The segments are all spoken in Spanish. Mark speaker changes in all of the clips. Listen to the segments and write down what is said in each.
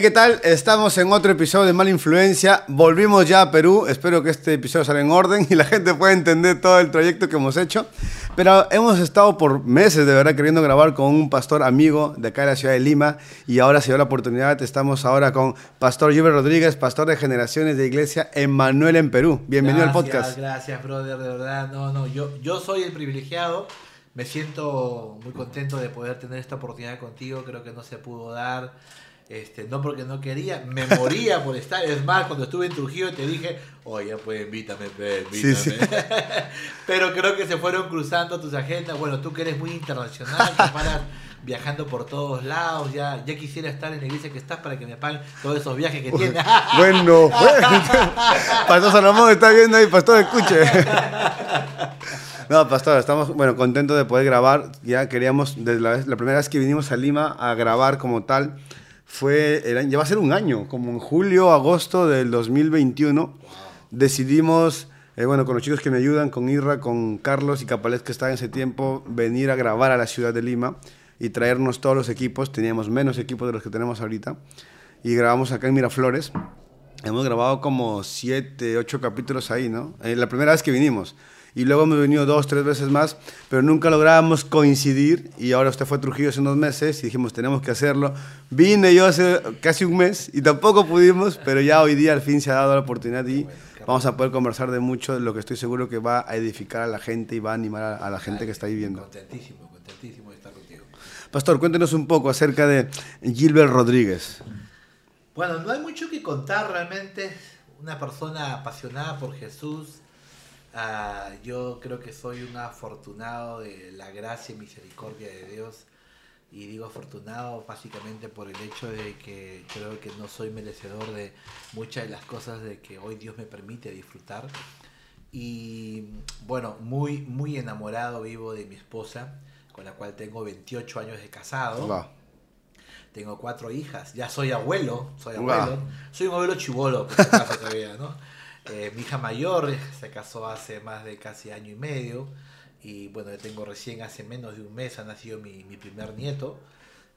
Speaker 1: Hey, ¿qué tal? Estamos en otro episodio de Mala Influencia. Volvimos ya a Perú. Espero que este episodio salga en orden y la gente pueda entender todo el trayecto que hemos hecho. Pero hemos estado por meses, de verdad, queriendo grabar con un pastor amigo de acá de la ciudad de Lima. Y ahora se dio la oportunidad. Estamos ahora con Pastor Gilbert Rodríguez, pastor de generaciones de iglesia Emmanuel en Perú. Bienvenido
Speaker 2: gracias,
Speaker 1: al podcast.
Speaker 2: Gracias, brother, de verdad. No, no, yo, yo soy el privilegiado. Me siento muy contento de poder tener esta oportunidad contigo. Creo que no se pudo dar. Este, no porque no quería, me moría por estar. Es más, cuando estuve en Trujillo te dije, oye, pues invítame, pues, invítame.
Speaker 1: Sí, sí.
Speaker 2: Pero creo que se fueron cruzando tus agendas. Bueno, tú que eres muy internacional, que paras viajando por todos lados, ya, ya quisiera estar en la iglesia que estás para que me paguen todos esos viajes que tienes.
Speaker 1: Bueno, bueno. Pastor Salomón está viendo ahí, Pastor, escuche. No, Pastor, estamos bueno, contentos de poder grabar. Ya queríamos, desde la, vez- la primera vez que vinimos a Lima a grabar como tal, fue, año- ya va a ser un año, como en julio, agosto del 2021. Decidimos, eh, bueno, con los chicos que me ayudan, con Irra, con Carlos y Capales que estaban en ese tiempo, venir a grabar a la ciudad de Lima y traernos todos los equipos. Teníamos menos equipos de los que tenemos ahorita. Y grabamos acá en Miraflores. Hemos grabado como siete, ocho capítulos ahí, ¿no? Eh, la primera vez que vinimos. Y luego hemos venido dos, tres veces más, pero nunca lográbamos coincidir. Y ahora usted fue a Trujillo hace unos meses y dijimos, tenemos que hacerlo. Vine yo hace casi un mes y tampoco pudimos, pero ya hoy día al fin se ha dado la oportunidad y vamos a poder conversar de mucho, de lo que estoy seguro que va a edificar a la gente y va a animar a, a la gente que está ahí viendo.
Speaker 2: Contentísimo, contentísimo de estar contigo.
Speaker 1: Pastor, cuéntenos un poco acerca de Gilbert Rodríguez.
Speaker 2: Bueno, no hay mucho que contar realmente. Una persona apasionada por Jesús. Ah, yo creo que soy un afortunado de la gracia y misericordia de Dios. Y digo afortunado básicamente por el hecho de que creo que no soy merecedor de muchas de las cosas de que hoy Dios me permite disfrutar. Y bueno, muy, muy enamorado vivo de mi esposa, con la cual tengo 28 años de casado. Tengo cuatro hijas, ya soy abuelo, soy abuelo. Soy un abuelo chivolo, por si acaso todavía, ¿no? Eh, mi hija mayor se casó hace más de casi año y medio. Y bueno, yo tengo recién hace menos de un mes, ha nacido mi, mi primer nieto,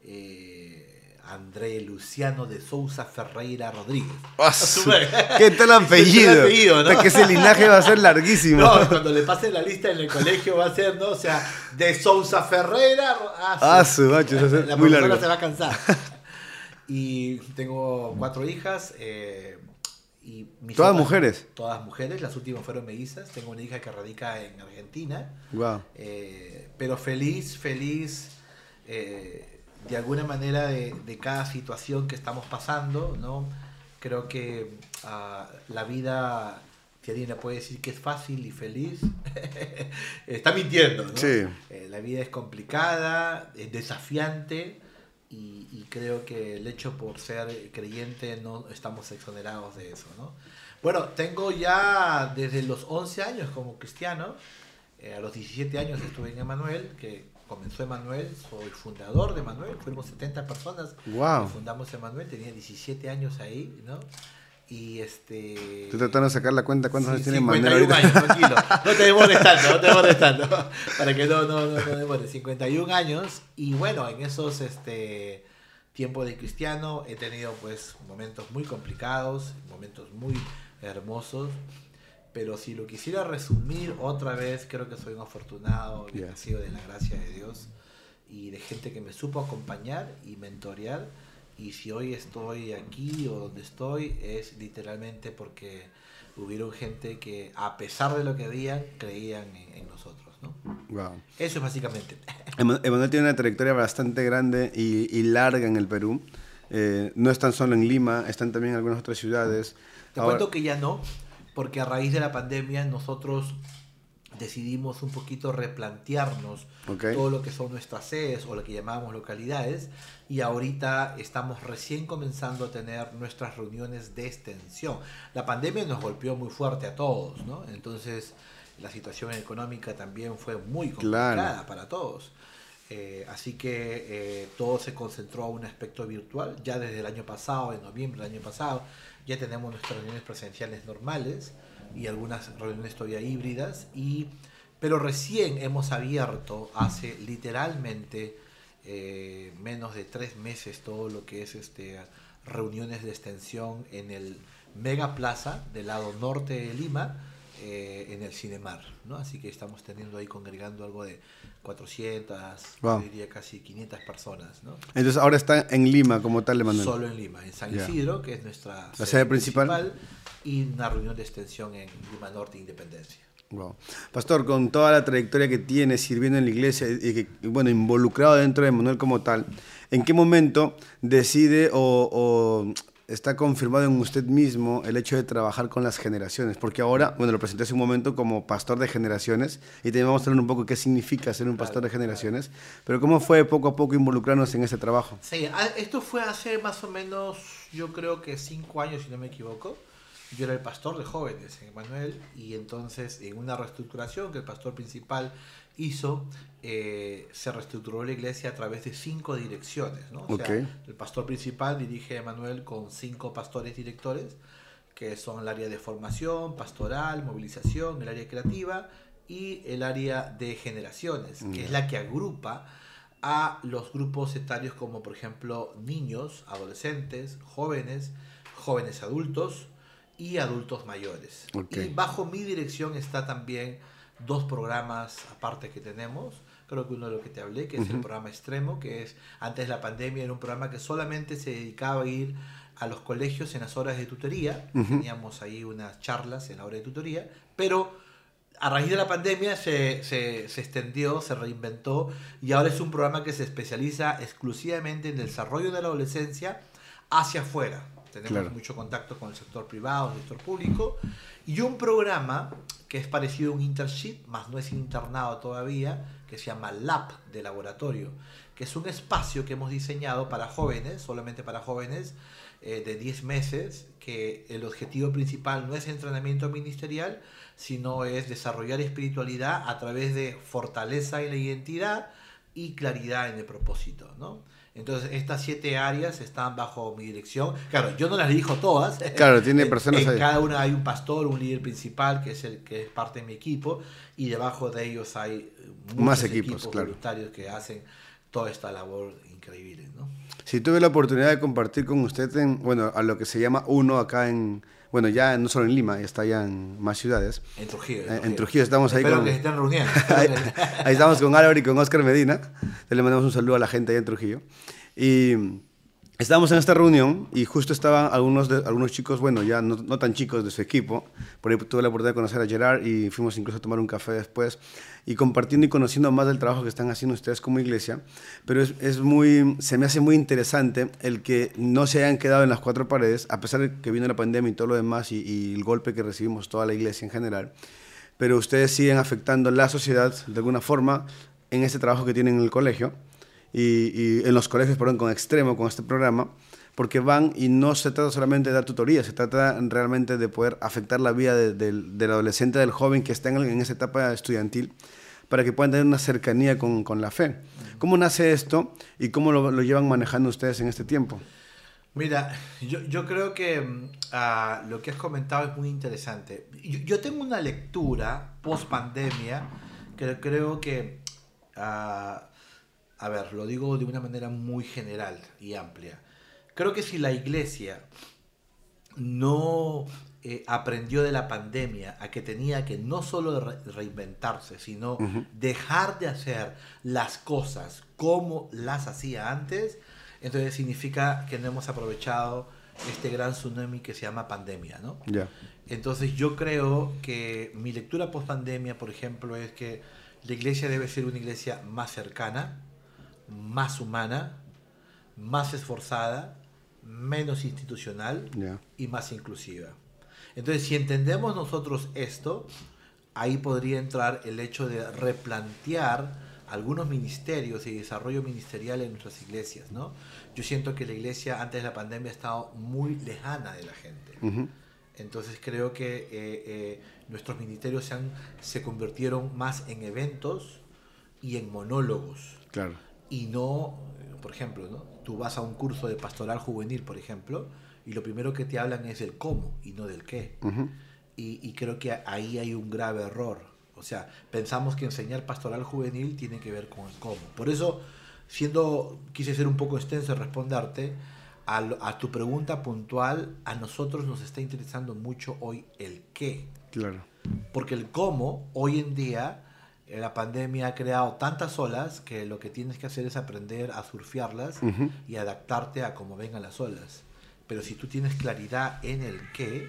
Speaker 2: eh, André Luciano de Sousa Ferreira Rodríguez.
Speaker 1: ¡Ah, ¿Qué tal apellido?
Speaker 2: Apellido, ¿no?
Speaker 1: Hasta Que ese linaje va a ser larguísimo.
Speaker 2: No, cuando le pase la lista en el colegio va a ser, ¿no? O sea, de Sousa Ferreira.
Speaker 1: Ah, su macho, eso va a ser
Speaker 2: la
Speaker 1: muy largo.
Speaker 2: se va a cansar. Y tengo cuatro hijas. eh, y mis
Speaker 1: ¿Todas
Speaker 2: otras-
Speaker 1: mujeres?
Speaker 2: Todas mujeres, las últimas fueron mellizas. Tengo una hija que radica en Argentina.
Speaker 1: Wow.
Speaker 2: eh, pero feliz, feliz eh, de alguna manera de, de cada situación que estamos pasando, ¿no? Creo que ah, la vida, si alguien puede decir que es fácil y feliz, está mintiendo, ¿no?
Speaker 1: Sí.
Speaker 2: Eh, la vida es complicada, es desafiante y, y creo que el hecho por ser creyente no estamos exonerados de eso, ¿no? Bueno, tengo ya desde los 11 años como cristiano, eh, a los 17 años estuve en Emanuel, que comenzó Emanuel, soy fundador de Emanuel, fuimos 70 personas
Speaker 1: Wow.
Speaker 2: que fundamos Emanuel, tenía 17 años ahí, ¿no? Y este...
Speaker 1: Estoy tratando de sacar la cuenta cuántos años
Speaker 2: Sí,
Speaker 1: tiene Manuel
Speaker 2: 51
Speaker 1: ahorita.
Speaker 2: años, tranquilo. No te demores tanto, no te demores tanto. Para que no, no, no, no demores. 51 años. Y bueno, en esos este, tiempos de cristiano he tenido pues momentos muy complicados, momentos muy hermosos. Pero si lo quisiera resumir otra vez, creo que soy un afortunado,
Speaker 1: Yes.
Speaker 2: bendecido de la gracia de Dios y de gente que me supo acompañar y mentorear. Y si hoy estoy aquí o donde estoy, es literalmente porque hubieron gente que, a pesar de lo que habían, creían en, en nosotros. ¿no?
Speaker 1: Wow.
Speaker 2: Eso es básicamente.
Speaker 1: Ema- Emanuel tiene una trayectoria bastante grande y, y larga en el Perú. Eh, no están solo en Lima, están también en algunas otras ciudades.
Speaker 2: Te
Speaker 1: Ahora-
Speaker 2: cuento que ya no, porque a raíz de la pandemia nosotros decidimos un poquito replantearnos
Speaker 1: Ok.
Speaker 2: todo lo que son nuestras sedes o lo que llamamos localidades y ahorita estamos recién comenzando a tener nuestras reuniones de extensión. La pandemia nos golpeó muy fuerte a todos, ¿no? Entonces la situación económica también fue muy complicada
Speaker 1: Claro.
Speaker 2: para todos. Eh, así que eh, todo se concentró a un aspecto virtual. Ya desde el año pasado, en noviembre del año pasado, ya tenemos nuestras reuniones presenciales normales y algunas reuniones todavía híbridas. Y, pero recién hemos abierto hace literalmente eh, menos de tres meses todo lo que es este reuniones de extensión en el Mega Plaza del lado norte de Lima, eh, en el Cinemar, ¿no? Así que estamos teniendo ahí congregando algo de 400,
Speaker 1: Wow.
Speaker 2: yo diría casi 500 personas, ¿no?
Speaker 1: Entonces ahora está en Lima como tal, Emanuel.
Speaker 2: Solo en Lima, en San. Isidro, que es nuestra
Speaker 1: La sede principal.
Speaker 2: y una reunión de extensión en Lima Norte Independencia.
Speaker 1: Wow. Pastor, con toda la trayectoria que tiene sirviendo en la iglesia y que, bueno, involucrado dentro de Manuel como tal, ¿en qué momento decide o, o está confirmado en usted mismo el hecho de trabajar con las generaciones? Porque ahora, bueno, lo presenté hace un momento como pastor de generaciones y también vamos a hablar un poco qué significa ser un pastor de generaciones, pero ¿cómo fue poco a poco involucrarnos en ese trabajo?
Speaker 2: Sí, a- esto fue hace más o menos, yo creo que cinco años, si no me equivoco. Yo era el pastor de jóvenes en Emanuel y entonces en una reestructuración que el pastor principal hizo, eh, se reestructuró la iglesia a través de cinco direcciones. ¿no? O sea, el pastor principal dirige a Emanuel con cinco pastores directores, que son el área de formación, pastoral, movilización, el área creativa y el área de generaciones, que es la que agrupa a los grupos etarios como por ejemplo niños, adolescentes, jóvenes, jóvenes adultos y adultos mayores. Y bajo mi dirección está también dos programas aparte que tenemos. Creo que uno de los que te hablé, que es el programa Extremo, que es antes de la pandemia, era un programa que solamente se dedicaba a ir a los colegios en las horas de tutoría. Teníamos ahí unas charlas en la hora de tutoría, pero a raíz de la pandemia se, se, se extendió, se reinventó y ahora es un programa que se especializa exclusivamente en el desarrollo de la adolescencia hacia afuera. Tenemos
Speaker 1: Claro.
Speaker 2: mucho contacto con el sector privado, el sector público y un programa que es parecido a un internship, más no es internado todavía, que se llama Lab de laboratorio, que es un espacio que hemos diseñado para jóvenes, solamente para jóvenes, eh, de 10 meses, que el objetivo principal no es entrenamiento ministerial, sino es desarrollar espiritualidad a través de fortaleza en la identidad y claridad en el propósito, ¿no? Entonces, estas siete áreas están bajo mi dirección. Claro, yo no las dirijo todas.
Speaker 1: Claro, tiene
Speaker 2: En-
Speaker 1: personas
Speaker 2: en
Speaker 1: ahí.
Speaker 2: cada una hay un pastor, un líder principal, que es el que es parte de mi equipo, y debajo de ellos hay muchos
Speaker 1: Más equipos, claro.
Speaker 2: voluntarios que hacen toda esta labor increíble, ¿no?
Speaker 1: Si tuve la oportunidad de compartir con usted en, bueno, a lo que se llama UNO acá en, bueno, ya no solo en Lima, está ya en más ciudades.
Speaker 2: En Trujillo.
Speaker 1: Eh, en Trujillo estamos ahí
Speaker 2: Espero
Speaker 1: con-
Speaker 2: que se estén reuniendo.
Speaker 1: ahí, ahí estamos con Álvaro y con Oscar Medina. Le mandamos un saludo a la gente ahí en Trujillo. Y estábamos en esta reunión y justo estaban algunos, algunos chicos, bueno, ya no, no tan chicos de su equipo. Por ahí tuve la oportunidad de conocer a Gerard y fuimos incluso a tomar un café después. Y compartiendo y conociendo más del trabajo que están haciendo ustedes como iglesia. Pero es, es muy, se me hace muy interesante el que no se hayan quedado en las cuatro paredes, a pesar de que vino la pandemia y todo lo demás y, y el golpe que recibimos toda la iglesia en general pero ustedes siguen afectando la sociedad de alguna forma en este trabajo que tienen en el colegio y, y en los colegios, perdón, con extremo, con este programa, porque van y no se trata solamente de dar tutoría, se trata realmente de poder afectar la vida de- del, del adolescente, del joven que está en, en esa etapa estudiantil, para que puedan tener una cercanía con, con la fe. ¿Cómo nace esto y cómo lo, lo llevan manejando ustedes en este tiempo?
Speaker 2: Mira, yo, yo creo que ah, lo que has comentado es muy interesante. Yo, yo tengo una lectura post pandemia que creo que, ah, a ver, lo digo de una manera muy general y amplia. Creo que si la iglesia no eh, aprendió de la pandemia a que tenía que no solo re- reinventarse, sino dejar de hacer las cosas como las hacía antes, entonces significa que no hemos aprovechado este gran tsunami que se llama pandemia, ¿no?
Speaker 1: Ya.
Speaker 2: Entonces yo creo que mi lectura post pandemia, por ejemplo, es que la iglesia debe ser una iglesia más cercana, más humana, más esforzada, menos institucional
Speaker 1: Ya.
Speaker 2: y más inclusiva. Entonces, si entendemos nosotros esto, ahí podría entrar el hecho de replantear algunos ministerios y desarrollo ministerial en nuestras iglesias, ¿no? Yo siento que la iglesia antes de la pandemia ha estado muy lejana de la gente.
Speaker 1: Ujú.
Speaker 2: Entonces creo que eh, eh, nuestros ministerios se, han- se convirtieron más en eventos y en monólogos
Speaker 1: Claro.
Speaker 2: Y no, por ejemplo, ¿no? tú vas a un curso de pastoral juvenil, por ejemplo, y lo primero que te hablan es del cómo y no del qué. Y, y creo que ahí hay un grave error. O sea, pensamos que enseñar pastoral juvenil tiene que ver con el cómo. Por eso, siendo, quise ser un poco extenso en responderte, a, tu pregunta puntual, a nosotros nos está interesando mucho hoy el qué.
Speaker 1: Claro.
Speaker 2: Porque el cómo, hoy en día, la pandemia ha creado tantas olas que lo que tienes que hacer es aprender a surfearlas y adaptarte a cómo vengan las olas. Pero si tú tienes claridad en el qué,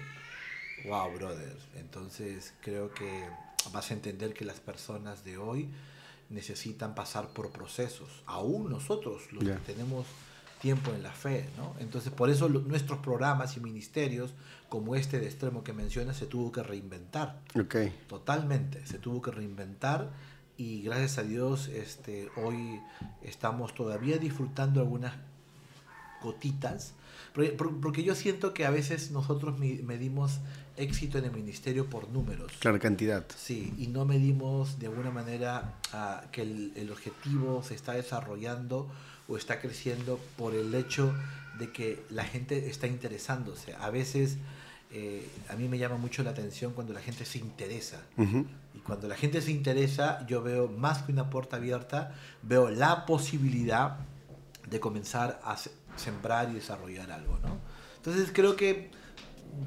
Speaker 2: wow, brother. Entonces creo que vas a entender que las personas de hoy necesitan pasar por procesos. Aún nosotros, los que tenemos tiempo en la fe, ¿no? Entonces por eso lo- nuestros programas y ministerios, como este de extremo que mencionas, se tuvo que reinventar.
Speaker 1: Ok.
Speaker 2: Totalmente, se tuvo que reinventar y gracias a Dios este, hoy estamos todavía disfrutando algunas gotitas, porque, por- porque yo siento que a veces nosotros medimos éxito en el ministerio por números.
Speaker 1: Claro, cantidad.
Speaker 2: Sí, y no medimos de alguna manera ah, que el, el objetivo se está desarrollando o está creciendo por el hecho de que la gente está interesándose. A veces eh, a mí me llama mucho la atención cuando la gente se interesa.
Speaker 1: Ujú.
Speaker 2: Y cuando la gente se interesa, yo veo más que una puerta abierta, veo la posibilidad de comenzar a se- sembrar y desarrollar algo, ¿no? Entonces creo que,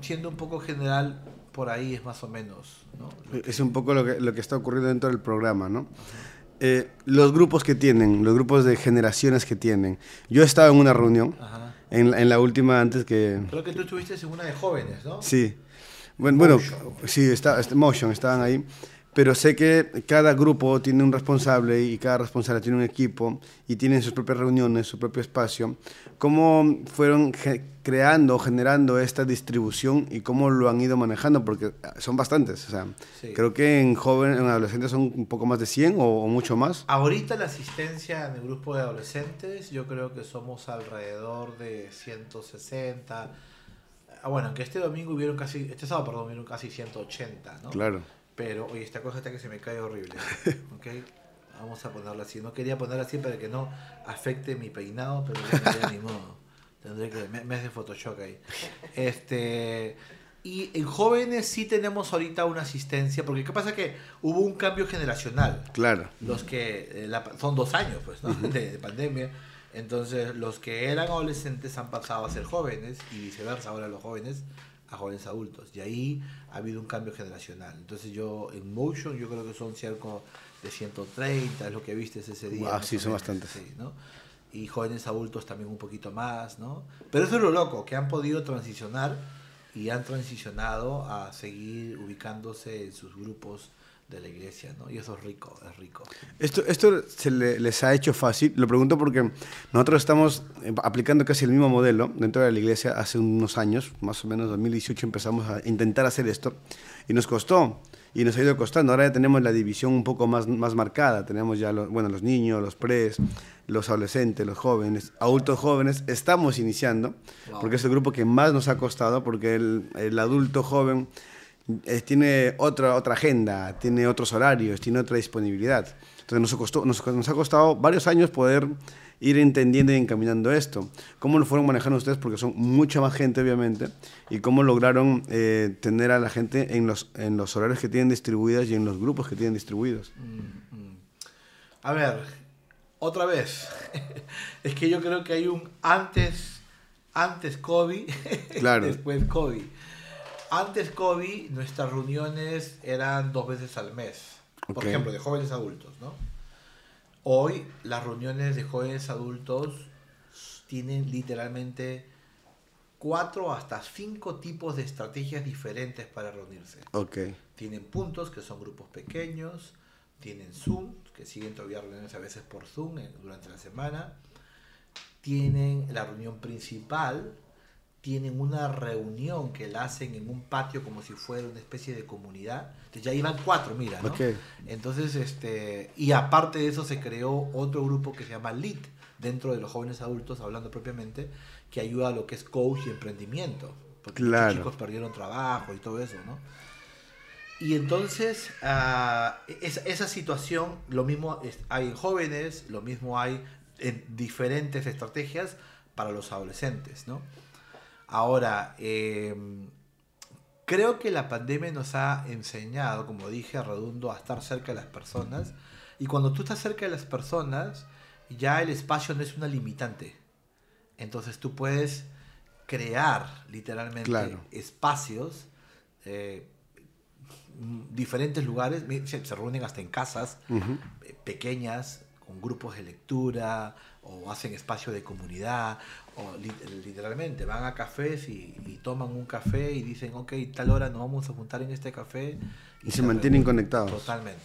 Speaker 2: siendo un poco general, por ahí es más o menos, ¿no?
Speaker 1: Es un poco lo que, lo que está ocurriendo dentro del programa, ¿no? Eh, los grupos que tienen, los grupos de generaciones que tienen. Yo he estado en una reunión,
Speaker 2: Ajá.
Speaker 1: En, la- en la última antes que...
Speaker 2: Creo que tú estuviste en una de jóvenes, ¿no?
Speaker 1: Sí. Bueno, bueno sí, está, este, Motion, estaban ahí. Pero sé que cada grupo tiene un responsable y cada responsable tiene un equipo y tienen sus propias reuniones, su propio espacio. ¿Cómo fueron creando, generando esta distribución y cómo lo han ido manejando? Porque ah, son bastantes. O sea,
Speaker 2: Sí.
Speaker 1: creo que en jóvenes, en adolescentes son un poco más de 100 o, o mucho más.
Speaker 2: Ahorita la asistencia en el grupo de adolescentes, yo creo que somos alrededor de 160. Ah, Bueno, aunque este domingo hubieron casi, este sábado, perdón, hubieron casi 180, ¿no?
Speaker 1: Claro.
Speaker 2: Pero, oye, esta cosa está que se me cae horrible. ¿Ok? Vamos a ponerla así. No quería ponerla así para que no afecte mi peinado, pero ya, ni modo. Tendré que. Me, me hace Photoshop ahí. Este. Y en jóvenes sí tenemos ahorita una asistencia, porque ¿qué pasa? Que hubo un cambio generacional.
Speaker 1: Claro.
Speaker 2: Los que. eh, la- son dos años, pues, ¿no? de, de pandemia. Entonces, los que eran adolescentes han pasado a ser jóvenes y viceversa, ahora los jóvenes a jóvenes adultos. Y ahí ha habido un cambio generacional. Entonces, yo en Motion, yo creo que son cerca de 130, es lo que viste ese día. Más
Speaker 1: sí, son bastantes.
Speaker 2: sí, ¿no? Y jóvenes adultos también un poquito más, ¿no? Pero eso es lo loco, que han podido transicionar y han transicionado a seguir ubicándose en sus grupos de la iglesia, ¿no? Y eso es rico, es rico.
Speaker 1: Esto, esto se le- les ha hecho fácil. Lo pregunto porque nosotros estamos eh, aplicando casi el mismo modelo dentro de la iglesia hace unos años, más o menos 2018 empezamos a intentar hacer esto y nos costó y nos ha ido costando. Ahora ya tenemos la división un poco más, más marcada. Tenemos ya los, bueno, los niños, los pres, los adolescentes, los jóvenes, adultos jóvenes. Estamos iniciando
Speaker 2: Wow.
Speaker 1: porque es el grupo que más nos ha costado porque el, el adulto joven eh, tiene otra, otra agenda, tiene otros horarios, tiene otra disponibilidad. Entonces nos, costó, nos, nos ha costado varios años poder ir entendiendo y encaminando esto. ¿Cómo lo fueron manejando ustedes? Porque son mucha más gente, obviamente. ¿Y cómo lograron eh, tener a la gente en los, en los horarios que tienen distribuidas y en los grupos que tienen distribuidos?
Speaker 2: Mm, mm. A ver, otra vez. es que yo creo que hay un antes, antes COVID,
Speaker 1: Claro.
Speaker 2: después COVID. Antes COVID, nuestras reuniones eran dos veces al mes. Por
Speaker 1: Ok.
Speaker 2: ejemplo, de jóvenes adultos, ¿no? Hoy las reuniones de jóvenes adultos tienen literalmente cuatro hasta cinco tipos de estrategias diferentes para reunirse.
Speaker 1: Ok,
Speaker 2: Tienen puntos, que son grupos pequeños. Tienen Zoom, que siguen todavía reuniones a veces por Zoom eh, durante la semana. Tienen la reunión principal. Tienen una reunión que la hacen en un patio como si fuera una especie de comunidad. Entonces ya iban cuatro, mira, ¿no? Entonces, este, y aparte de eso se creó otro grupo que se llama LEAD, dentro de los jóvenes adultos, hablando propiamente, que ayuda a lo que es coach y emprendimiento. Porque
Speaker 1: Claro.
Speaker 2: chicos perdieron trabajo y todo eso, ¿no? Y entonces, ah, esa, esa situación, lo mismo hay en jóvenes, lo mismo hay en diferentes estrategias para los adolescentes, ¿no? Ahora, em, creo que la pandemia nos ha enseñado, como dije, redundo, a estar cerca de las personas. Y cuando tú estás cerca de las personas, ya el espacio no es una limitante. Entonces tú puedes crear literalmente
Speaker 1: Claro.
Speaker 2: espacios, eh, diferentes lugares, se, se reúnen hasta en casas eh, pequeñas, con grupos de lectura, o hacen espacio de comunidad, o li- literalmente van a cafés y, y toman un café y dicen, ok, tal hora nos vamos a juntar en este café.
Speaker 1: Y se mantienen conectados.
Speaker 2: Totalmente.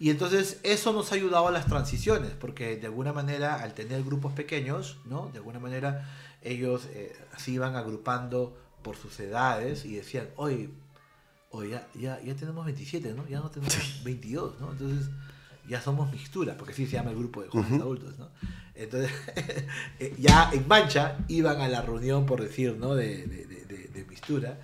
Speaker 2: Y entonces eso nos ha ayudado a las transiciones, porque de alguna manera al tener grupos pequeños, ¿no? De alguna manera ellos eh, se iban agrupando por sus edades y decían, oye, oye ya, ya, ya tenemos 27, ¿no? Ya no tenemos 22, ¿no? Entonces ya somos mixtura, porque así se llama el grupo de jóvenes
Speaker 1: Ujú.
Speaker 2: adultos, ¿no? Entonces eh, ya en mancha iban a la reunión, por decir, ¿no? De, de, de, de- mixtura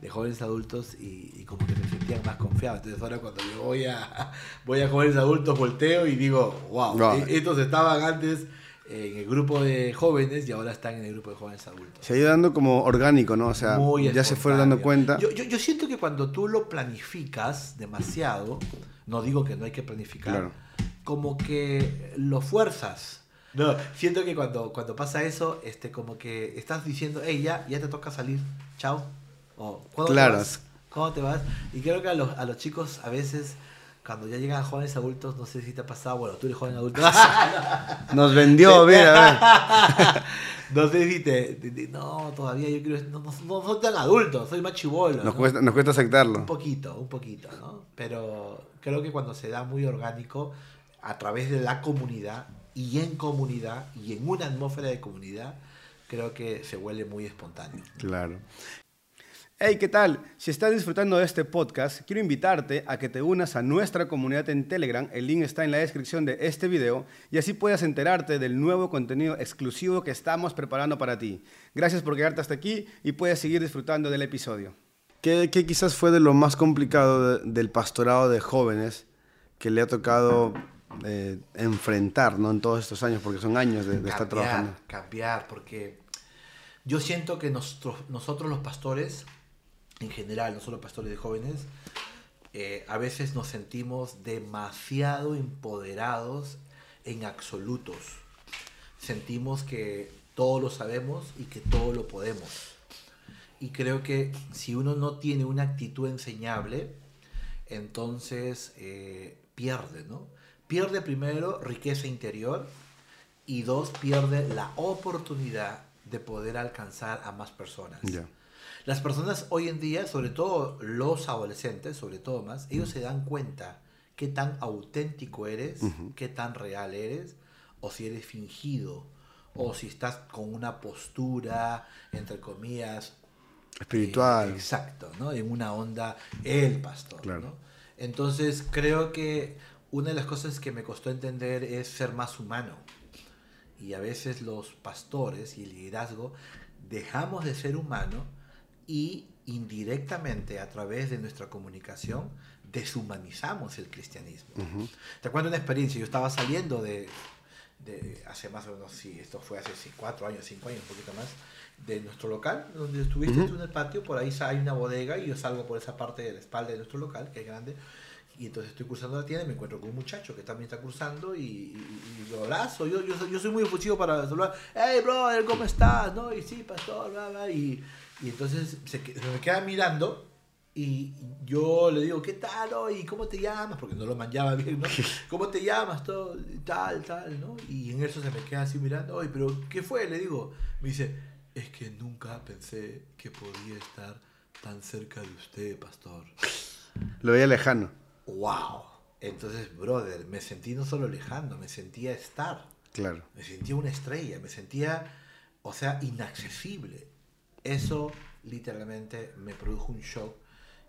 Speaker 2: de jóvenes adultos y, y como que se sentían más confiados. Entonces ahora cuando yo voy a, voy a jóvenes adultos volteo y digo, wow,
Speaker 1: Wow.
Speaker 2: e- estos estaban antes en el grupo de jóvenes y ahora están en el grupo de jóvenes adultos.
Speaker 1: Se ha ido dando como orgánico, ¿no? O sea,
Speaker 2: Muy
Speaker 1: ya se fueron dando cuenta.
Speaker 2: Yo, yo, yo siento que cuando tú lo planificas demasiado, no digo que no hay que planificar,
Speaker 1: Claro.
Speaker 2: como que lo fuerzas. No, siento que cuando, cuando pasa eso, este, como que estás diciendo, hey, ya, ya te toca salir, chao. O, ¿cuándo
Speaker 1: Claro.
Speaker 2: te vas? ¿Cómo te vas? Y creo que a los, a los chicos a veces, cuando ya llegan jóvenes adultos, no sé si te ha pasado, bueno, tú eres joven adulto.
Speaker 1: Nos vendió, mira, a ver.
Speaker 2: no sé si te, te- te- No, todavía yo quiero. No, no, no soy tan adulto, soy más chivolo.
Speaker 1: Nos
Speaker 2: ¿no?
Speaker 1: cuesta, nos cuesta aceptarlo.
Speaker 2: Un poquito, un poquito, ¿no? Pero creo que cuando se da muy orgánico, a través de la comunidad y en comunidad y en una atmósfera de comunidad, creo que se vuelve muy espontáneo.
Speaker 1: Claro. Hey, ¿qué tal? Si estás disfrutando de este podcast, quiero invitarte a que te unas a nuestra comunidad en Telegram. El link está en la descripción de este video y así puedas enterarte del nuevo contenido exclusivo que estamos preparando para ti. Gracias por quedarte hasta aquí y puedes seguir disfrutando del episodio. ¿Qué, qué quizás fue de lo más complicado de- del pastorado de jóvenes que le ha tocado eh, enfrentar ¿no? en todos estos años? Porque son años de, de estar trabajando.
Speaker 2: cambiar, porque yo siento que nosotros, nosotros los pastores, en general, no solo pastores de jóvenes, eh, a veces nos sentimos demasiado empoderados en absolutos. Sentimos que todo lo sabemos y que todo lo podemos. Y creo que si uno no tiene una actitud enseñable, entonces eh, pierde, ¿no? Pierde primero riqueza interior y dos, pierde la oportunidad de poder alcanzar a más personas.
Speaker 1: Ya.
Speaker 2: Las personas hoy en día, sobre todo los adolescentes, sobre todo más, ellos se dan cuenta qué tan auténtico eres, qué tan real eres, o si eres fingido, o si estás con una postura, entre comillas,
Speaker 1: Espiritual.
Speaker 2: eh, exacto, ¿no? En una onda, el pastor.
Speaker 1: Claro.
Speaker 2: ¿no? Entonces creo que una de las cosas que me costó entender es ser más humano. Y a veces los pastores y el liderazgo dejamos de ser humano y indirectamente a través de nuestra comunicación deshumanizamos el cristianismo.
Speaker 1: Ujú.
Speaker 2: Te cuento una experiencia, yo estaba saliendo de, de hace más o menos, sí, esto fue hace sí, cuatro años, cinco años, un poquito más, de nuestro local, donde estuviste tú en el patio, por ahí hay una bodega y yo salgo por esa parte de la espalda de nuestro local, que es grande, y entonces estoy cruzando la tienda y me encuentro con un muchacho que también está cruzando y, y- y lo abrazo. Yo, yo, soy- yo soy muy efusivo para saludar. Hey, brother, ¿cómo estás? ¿No? Y sí, pastor, bla, bla. Y, y entonces se, me queda mirando y yo le digo, ¿qué tal? oh? ¿Y cómo te llamas? Porque no lo manchaba bien, ¿no? ¿Cómo te llamas? Todo, tal, tal, ¿no? Y en eso se me queda así mirando. Oye, ¿pero qué fue? Le digo. Me dice, es que nunca pensé que podía estar tan cerca de usted, pastor.
Speaker 1: Lo veía lejano.
Speaker 2: ¡Wow! Entonces, brother, me sentí no solo lejano, me sentía estar.
Speaker 1: Claro.
Speaker 2: Me sentía una estrella, me sentía, o sea, inaccesible. Eso literalmente me produjo un shock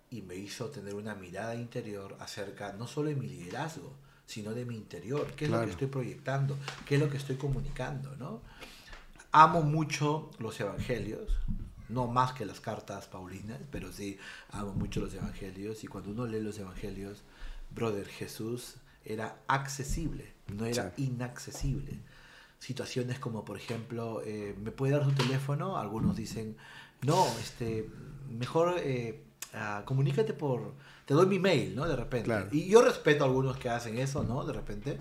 Speaker 2: y me hizo tener una mirada interior acerca no solo de mi liderazgo, sino de mi interior. ¿Qué es lo que estoy proyectando? ¿Qué es lo que estoy comunicando? ¿no? Amo mucho los evangelios, no más que las cartas paulinas, pero sí amo mucho los evangelios. Y cuando uno lee los evangelios, brother, Jesús era accesible, no era
Speaker 1: Sí.
Speaker 2: inaccesible. Situaciones como, por ejemplo, eh, ¿me puede dar su teléfono? Algunos dicen, no, este, mejor eh, ah, comunícate por, te doy mi mail, ¿no? De repente.
Speaker 1: Claro.
Speaker 2: Y yo respeto a algunos que hacen eso, ¿no? De repente.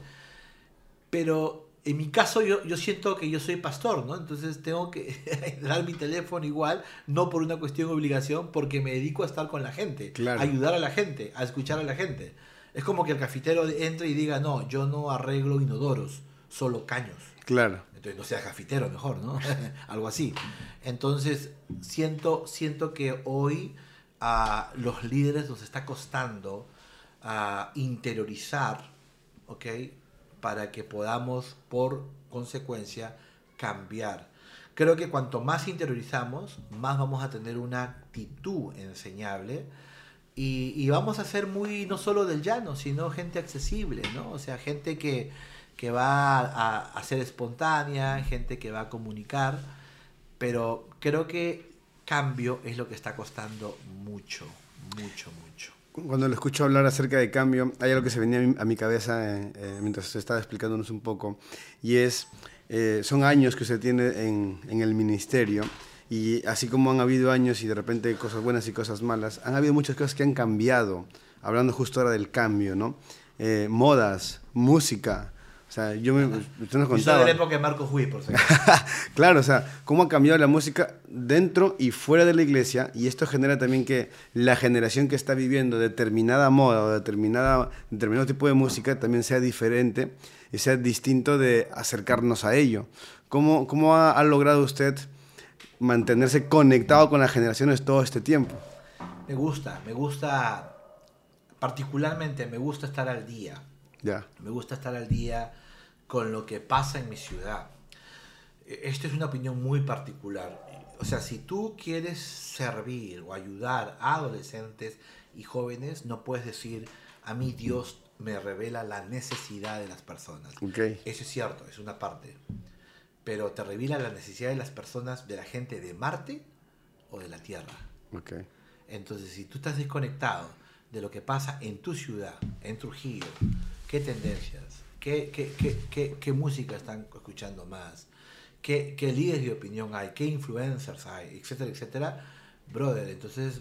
Speaker 2: Pero en mi caso yo, yo siento que yo soy pastor, ¿no? Entonces tengo que dar mi teléfono igual, no por una cuestión de obligación, porque me dedico a estar con la gente,
Speaker 1: Claro.
Speaker 2: a ayudar a la gente, a escuchar a la gente. Es como que el cafetero entre y diga, no, yo no arreglo inodoros, solo caños.
Speaker 1: Claro.
Speaker 2: Entonces no seas cafetero mejor, ¿no? Algo así. Entonces siento, siento que hoy a los líderes nos está costando a interiorizar, ¿ok? Para que podamos, por consecuencia, cambiar. Creo que cuanto más interiorizamos, más vamos a tener una actitud enseñable y, vamos a ser muy, no solo del llano, sino gente accesible, ¿no? O sea, gente que, que va a, a ser espontánea, gente que va a comunicar, pero creo que cambio es lo que está costando mucho, mucho, mucho.
Speaker 1: Cuando lo escucho hablar acerca de cambio, hay algo que se venía a mi, a mi cabeza eh, eh, mientras usted estaba explicándonos un poco, y es, eh, son años que usted tiene en, en el ministerio, y así como han habido años y de repente cosas buenas y cosas malas, han habido muchas cosas que han cambiado, hablando justo ahora del cambio, ¿no? Eh, modas, música, sea, yo me, usted nos
Speaker 2: soy
Speaker 1: contaba...
Speaker 2: de la época de Marcos Witt, por
Speaker 1: claro, o sea, cómo ha cambiado la música dentro y fuera de la iglesia y esto genera también que la generación que está viviendo determinada moda o determinada, determinado tipo de música también sea diferente y sea distinto de acercarnos a ello. ¿Cómo, cómo ha, ha logrado usted mantenerse conectado con las generaciones todo este tiempo?
Speaker 2: Me gusta, me gusta, particularmente me gusta estar al día.
Speaker 1: Ya,
Speaker 2: Me gusta estar al día con lo que pasa en mi ciudad. E- Esta es una opinión muy particular. O sea, si tú quieres servir o ayudar a adolescentes y jóvenes, no puedes decir, a mí Dios me revela la necesidad de las personas.
Speaker 1: ok,
Speaker 2: Eso es cierto, es una parte. Pero te revela la necesidad de las personas, de la gente de Marte o de la Tierra.
Speaker 1: ok,
Speaker 2: Entonces, si tú estás desconectado de lo que pasa en tu ciudad, en Trujillo, qué tendencias, qué, qué, qué, qué, música están escuchando más, qué, qué líderes de opinión hay, qué influencers hay, etcétera, etcétera, brother, entonces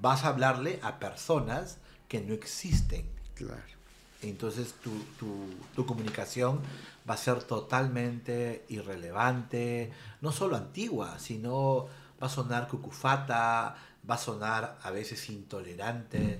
Speaker 2: vas a hablarle a personas que no existen.
Speaker 1: claro,
Speaker 2: Entonces tu, tu, tu comunicación va a ser totalmente irrelevante, no solo antigua, sino va a sonar cucufata, va a sonar a veces intolerante,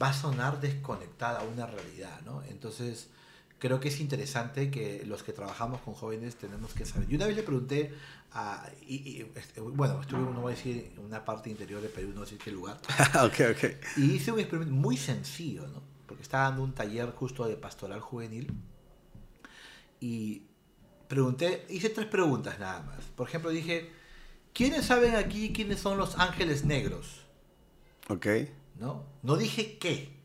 Speaker 2: va a sonar desconectada a una realidad, ¿no? Entonces creo que es interesante que los que trabajamos con jóvenes tenemos que saber. Yo una vez le pregunté a, y, y, este, bueno, estuve, no voy a decir, una parte interior de Perú, no decir qué lugar,
Speaker 1: ok, ok,
Speaker 2: y hice un experimento muy sencillo, ¿no? Porque estaba dando un taller justo de pastoral juvenil y pregunté, hice tres preguntas nada más. Por ejemplo, dije, ¿quiénes saben aquí quiénes son los ángeles negros?
Speaker 1: ok.
Speaker 2: ¿No? No dije qué.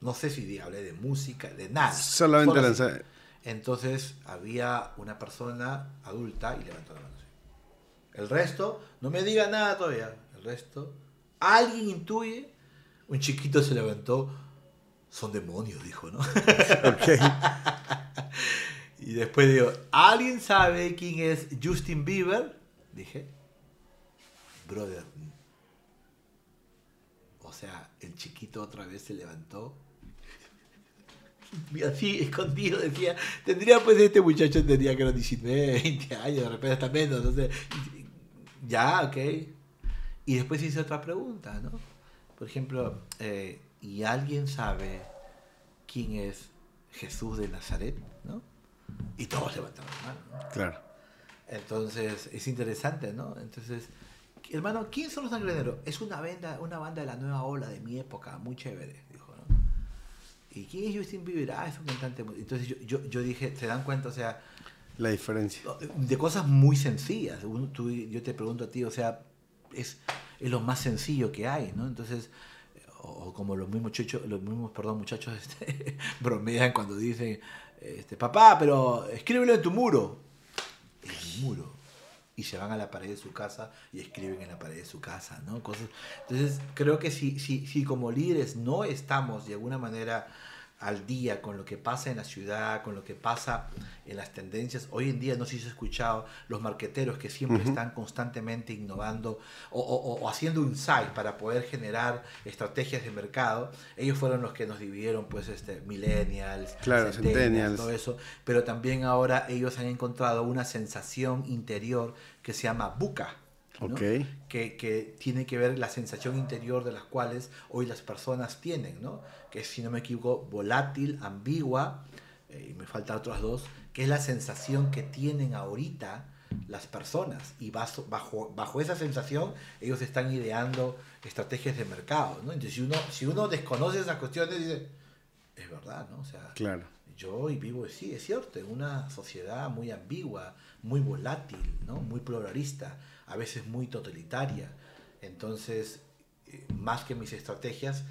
Speaker 2: No sé si hablé de música, de nada.
Speaker 1: Solamente lanzar...
Speaker 2: Entonces había una persona adulta y levantó la mano. así. El resto, no me diga nada todavía. El resto, alguien intuye. Un chiquito se levantó. Son demonios, dijo, ¿no?
Speaker 1: Ok,
Speaker 2: Y después digo, ¿alguien sabe quién es Justin Bieber? Dije, brother. O sea, el chiquito otra vez se levantó. Así, escondido, decía, tendría pues este muchacho, tendría que los 19, 20 años, de repente hasta menos, no sé. Ya, ok. Y después hice otra pregunta, ¿no? Por ejemplo, eh, ¿y alguien sabe quién es Jesús de Nazaret? ¿no? Y todos levantaron la mano. ¿no?
Speaker 1: claro.
Speaker 2: Entonces, es interesante, ¿no? Entonces, hermano, ¿quién son los sangreneros? Es una banda, una banda de la nueva ola de mi época, muy chévere. ¿Y quién es Justin Bieber? Ah, es un cantante. muy- Entonces yo, yo, yo dije, ¿se dan cuenta? O sea,
Speaker 1: La diferencia.
Speaker 2: de cosas muy sencillas. Uno- tú- yo te pregunto a ti, o sea, es, es lo más sencillo que hay, ¿no? Entonces, o, o como los mismos muchachos, los mismos, perdón, muchachos este, bromean cuando dicen, este, papá, pero escríbelo en tu muro. En mi muro. Y se van a la pared de su casa y escriben en la pared de su casa, ¿no? Entonces, creo que si, si, si como líderes no estamos de alguna manera al día con lo que pasa en la ciudad, con lo que pasa en las tendencias. Hoy en día, no sé si has escuchado, los marqueteros que siempre están constantemente innovando o, haciendo un site para poder generar estrategias de mercado, ellos fueron los que nos dividieron, pues, este, millennials,
Speaker 1: claro, centennials,
Speaker 2: todo eso, pero también ahora ellos han encontrado una sensación interior que se llama buca que, que, tiene que ver la sensación interior de las cuales hoy las personas tienen, ¿no? que es, si no me equivoco, volátil, ambigua, eh, y me faltan otras dos, que es la sensación que tienen ahorita las personas. Y bajo, bajo, bajo esa sensación ellos están ideando estrategias de mercado. ¿no? Entonces, si uno, si uno desconoce esas cuestiones, dice, es verdad, ¿no? O sea,
Speaker 1: claro.
Speaker 2: yo hoy vivo, sí, es cierto, en una sociedad muy ambigua, muy volátil, ¿no? muy pluralista a veces muy totalitaria. Entonces, eh, más que mis estrategias,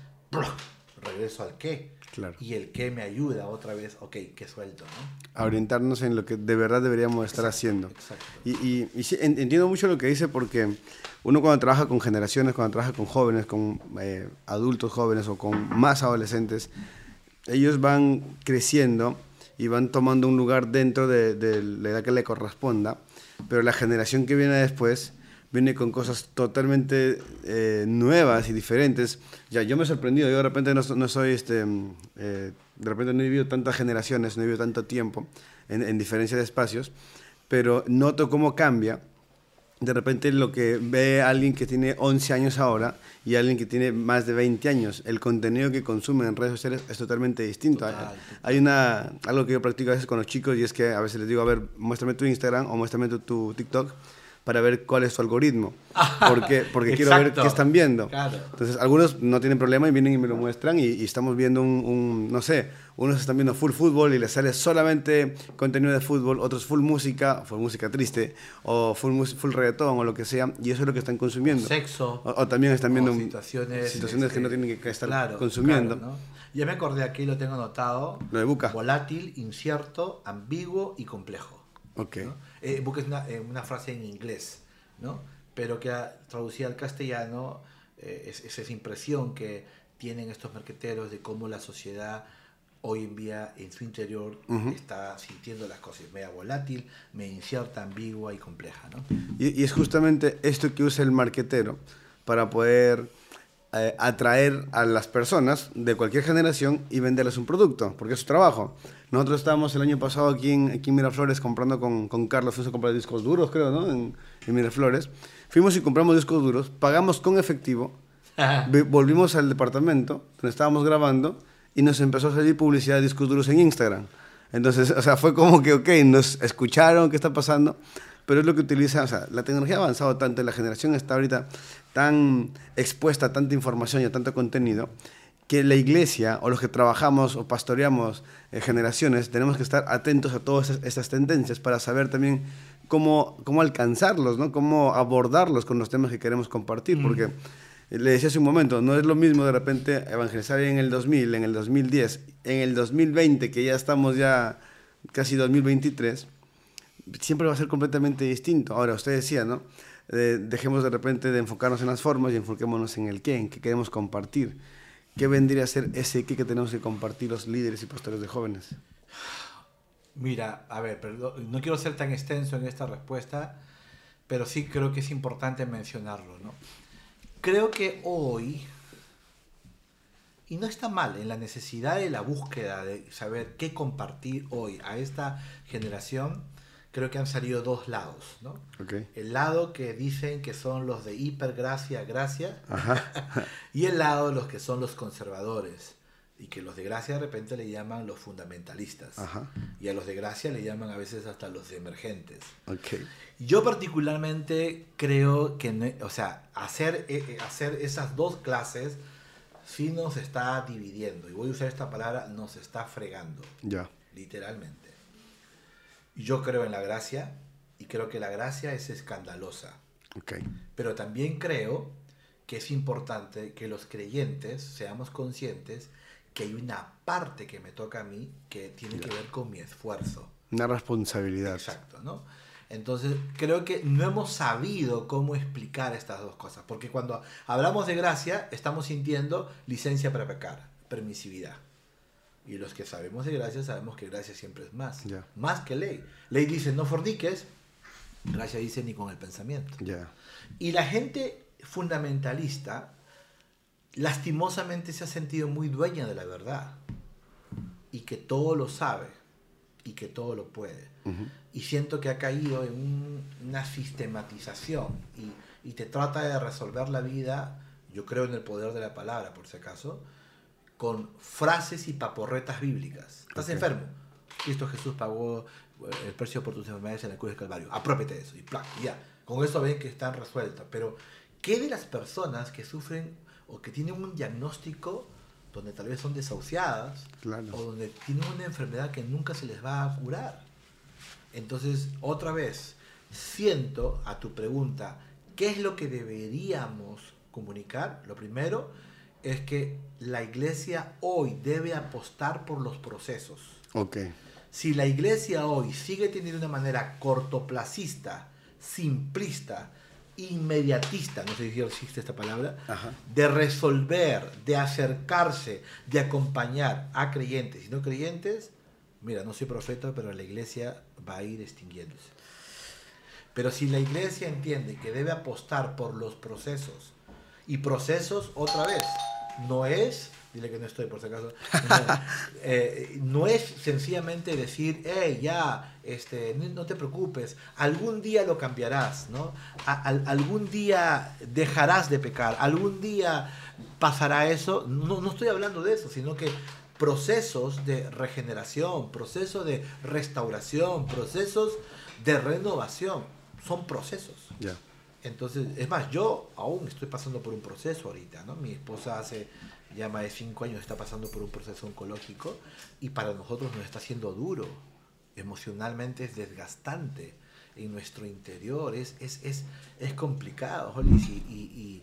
Speaker 2: regreso al qué.
Speaker 1: Claro.
Speaker 2: Y el qué me ayuda otra vez, ok, qué suelto, ¿no?
Speaker 1: A orientarnos en lo que de verdad deberíamos estar haciendo.
Speaker 2: Exacto.
Speaker 1: Y, y, entiendo mucho lo que dice porque uno cuando trabaja con generaciones, cuando trabaja con jóvenes, con eh, adultos jóvenes o con más adolescentes, ellos van creciendo y van tomando un lugar dentro de, de la edad que le corresponda pero la generación que viene después viene con cosas totalmente eh, nuevas y diferentes. Ya, yo me he sorprendido, yo de repente no, no soy, este, eh, de repente no he vivido tantas generaciones, no he vivido tanto tiempo en, en diferencia de espacios, pero noto cómo cambia de repente lo que ve alguien que tiene 11 años ahora y alguien que tiene más de 20 años, el contenido que consume en redes sociales es totalmente distinto. Hay una, algo que yo practico a veces con los chicos y es que a veces les digo, a ver, muéstrame tu Instagram o muéstrame tu, tu TikTok para ver cuál es su algoritmo. Porque, porque quiero ver qué están viendo. Entonces, algunos no tienen problema y vienen y me lo muestran y, estamos viendo un, un, no sé, unos están viendo full fútbol y les sale solamente contenido de fútbol, otros full música, full música triste, o full, full reggaetón o lo que sea, y eso es lo que están consumiendo.
Speaker 2: Sexo.
Speaker 1: O, también están viendo
Speaker 2: situaciones,
Speaker 1: situaciones que no este, tienen que estar consumiendo.
Speaker 2: Ya me acordé, aquí lo tengo anotado.
Speaker 1: Lo de Buca.
Speaker 2: Volátil, incierto, ambiguo y complejo.
Speaker 1: Ok.
Speaker 2: Eh, es una, eh, una, frase en inglés, ¿no? Pero que traducida al castellano eh, es, esa impresión que tienen estos marqueteros de cómo la sociedad hoy en día en su interior está sintiendo las cosas media volátil, media incierta, ambigua y compleja. ¿no?
Speaker 1: Y, y, es justamente esto que usa el marquetero para poder eh, atraer a las personas de cualquier generación y venderles un producto, porque es su trabajo. Nosotros estábamos el año pasado aquí en, aquí en Miraflores comprando con, con Carlos, fuimos a comprar discos duros, creo, ¿no? En, en Miraflores. Fuimos y compramos discos duros, pagamos con efectivo, volvimos al departamento donde estábamos grabando y nos empezó a salir publicidad de discos duros en Instagram. Entonces, o sea, fue como que, ok, nos escucharon, ¿qué está pasando? Pero es lo que utiliza, o sea, la tecnología ha avanzado tanto, la generación está ahorita tan expuesta a tanta información y a tanto contenido, que la iglesia o los que trabajamos o pastoreamos eh, generaciones tenemos que estar atentos a todas esas, tendencias para saber también cómo, cómo alcanzarlos, ¿no? cómo abordarlos con los temas que queremos compartir, porque le decía hace un momento, no es lo mismo de repente evangelizar en el 2000, en el 2010, en el 2020, que ya estamos ya casi 2023, siempre va a ser completamente distinto. Ahora, usted decía, ¿no? dejemos de repente de enfocarnos en las formas y enfoquémonos en el qué, en qué queremos compartir. ¿Qué vendría a ser ese qué que tenemos que compartir los líderes y pastores de jóvenes?
Speaker 2: Mira, a ver, perdón, no quiero ser tan extenso en esta respuesta, pero sí creo que es importante mencionarlo, ¿no? Creo que hoy, y no está mal en la necesidad de la búsqueda de saber qué compartir hoy a esta generación, creo que han salido dos lados, ¿no? El lado que dicen que son los de hipergracia, gracia, y el lado de los que son los conservadores, y que los de gracia de repente le llaman los fundamentalistas, y a los de gracia le llaman a veces hasta los de emergentes. Yo particularmente creo que, o sea, hacer, eh, eh, hacer esas dos clases sí nos está dividiendo, y voy a usar esta palabra, nos está fregando,
Speaker 1: ya
Speaker 2: literalmente. Yo creo en la gracia y creo que la gracia es escandalosa.
Speaker 1: Okay.
Speaker 2: Pero también creo que es importante que los creyentes seamos conscientes que hay una parte que me toca a mí que tiene que ver con mi esfuerzo.
Speaker 1: Una responsabilidad.
Speaker 2: Exacto, ¿no? Entonces, creo que no hemos sabido cómo explicar estas dos cosas, porque cuando hablamos de gracia, estamos sintiendo licencia para pecar, permisividad. Y los que sabemos de gracia sabemos que gracia siempre es más.
Speaker 1: Ya.
Speaker 2: Más que ley. Ley dice no forniques, gracia dice ni con el pensamiento.
Speaker 1: Ya.
Speaker 2: Y la gente fundamentalista lastimosamente se ha sentido muy dueña de la verdad y que todo lo sabe y que todo lo puede.
Speaker 1: Ujú.
Speaker 2: Y siento que ha caído en un- una sistematización y, y te trata de resolver la vida, yo creo en el poder de la palabra, por si acaso, con frases y paporretas bíblicas. Estás
Speaker 1: Ok.
Speaker 2: enfermo. Cristo Jesús pagó eh, el precio por tus enfermedades en la cruz del Calvario. Apropiate de eso y ¡plac! y ya. Con eso ven que están resueltas. Pero, ¿qué de las personas que sufren o que tienen un diagnóstico donde tal vez son desahuciadas
Speaker 1: Claro.
Speaker 2: o donde tienen una enfermedad que nunca se les va a curar? Entonces, otra vez, siento a tu pregunta, ¿qué es lo que deberíamos comunicar? Lo primero es que la iglesia hoy debe apostar por los procesos.
Speaker 1: Ok.
Speaker 2: Si la iglesia hoy sigue teniendo una manera cortoplacista, simplista, inmediatista, no sé si existe esta palabra,
Speaker 1: Ajá.
Speaker 2: de resolver, de acercarse, de acompañar a creyentes y no creyentes, mira, no soy profeta, pero la iglesia va a ir extinguiéndose. Pero si la iglesia entiende que debe apostar por los procesos, y procesos otra vez, no es, dile que no estoy por si acaso, no, eh, no es sencillamente decir, hey, ya, este, no, te preocupes, algún día lo cambiarás, ¿no? A- al- algún día dejarás de pecar, algún día pasará eso, no, no estoy hablando de eso, sino que procesos de regeneración, procesos de restauración, procesos de renovación, son procesos. Entonces, es más, yo aún estoy pasando por un proceso ahorita, ¿no? Mi esposa hace ya más de cinco años está pasando por un proceso oncológico y para nosotros nos está siendo duro, emocionalmente es desgastante en nuestro interior, es, es, es, es complicado, Jolis, y, y,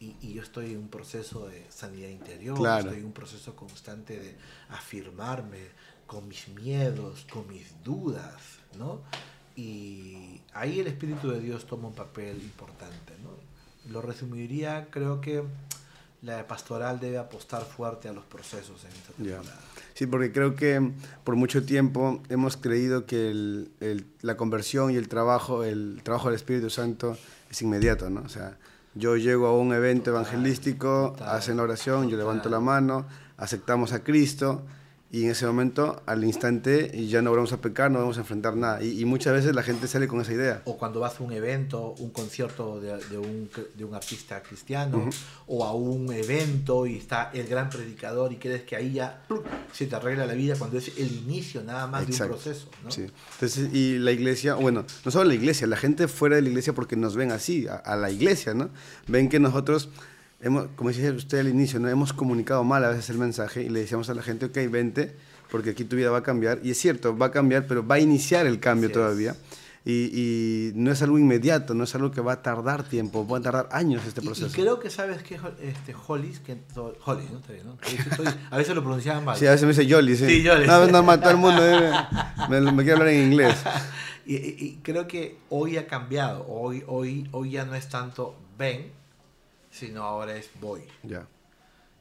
Speaker 2: y, y- yo estoy en un proceso de sanidad interior,
Speaker 1: Claro.
Speaker 2: estoy en un proceso constante de afirmarme con mis miedos, con mis dudas, ¿no? Y ahí el Espíritu de Dios toma un papel importante, ¿no? Lo resumiría, creo que la pastoral debe apostar fuerte a los procesos en esta temporada.
Speaker 1: Sí, porque creo que por mucho tiempo hemos creído que el- el- la conversión y el trabajo, el trabajo del Espíritu Santo es inmediato, ¿no? O sea, yo llego a un evento
Speaker 2: Total,
Speaker 1: evangelístico,
Speaker 2: total,
Speaker 1: hacen la oración, yo levanto la
Speaker 2: total.
Speaker 1: mano, aceptamos a Cristo y en ese momento, al instante, ya no vamos a pecar, no vamos a enfrentar nada. Y, y muchas veces la gente sale con esa idea.
Speaker 2: O cuando vas a un evento, un concierto de, de un, de un artista cristiano, o a un evento y está el gran predicador y crees que ahí ya se te arregla la vida cuando es el inicio nada más de
Speaker 1: Exacto.
Speaker 2: un proceso. ¿no?
Speaker 1: Sí. Entonces, y la iglesia, bueno, no solo la iglesia, la gente fuera de la iglesia porque nos ven así, a, a la iglesia, ¿no? Ven que nosotros, hemos, como decía usted al inicio, ¿no? hemos comunicado mal a veces el mensaje y le decíamos a la gente, ok, vente, porque aquí tu vida va a cambiar. Y es cierto, va a cambiar, pero va a iniciar el cambio
Speaker 2: Así
Speaker 1: todavía. Y, y no es algo inmediato, no es algo que va a tardar tiempo, va a tardar años este
Speaker 2: Y- Y,
Speaker 1: proceso.
Speaker 2: creo que sabes que este Hollis, que Hollis, ¿no? Está bien, ¿no? A veces, estoy- a veces lo pronunciaban mal.
Speaker 1: Sí, a veces me dice Jolly, sí.
Speaker 2: Sí, Jolly.
Speaker 1: No, normal, todo el mundo debe- me, me quiere hablar en inglés.
Speaker 2: Y, y- y creo que hoy ha cambiado. Hoy, hoy, hoy ya no es tanto ven, sino ahora es voy.
Speaker 1: Ya.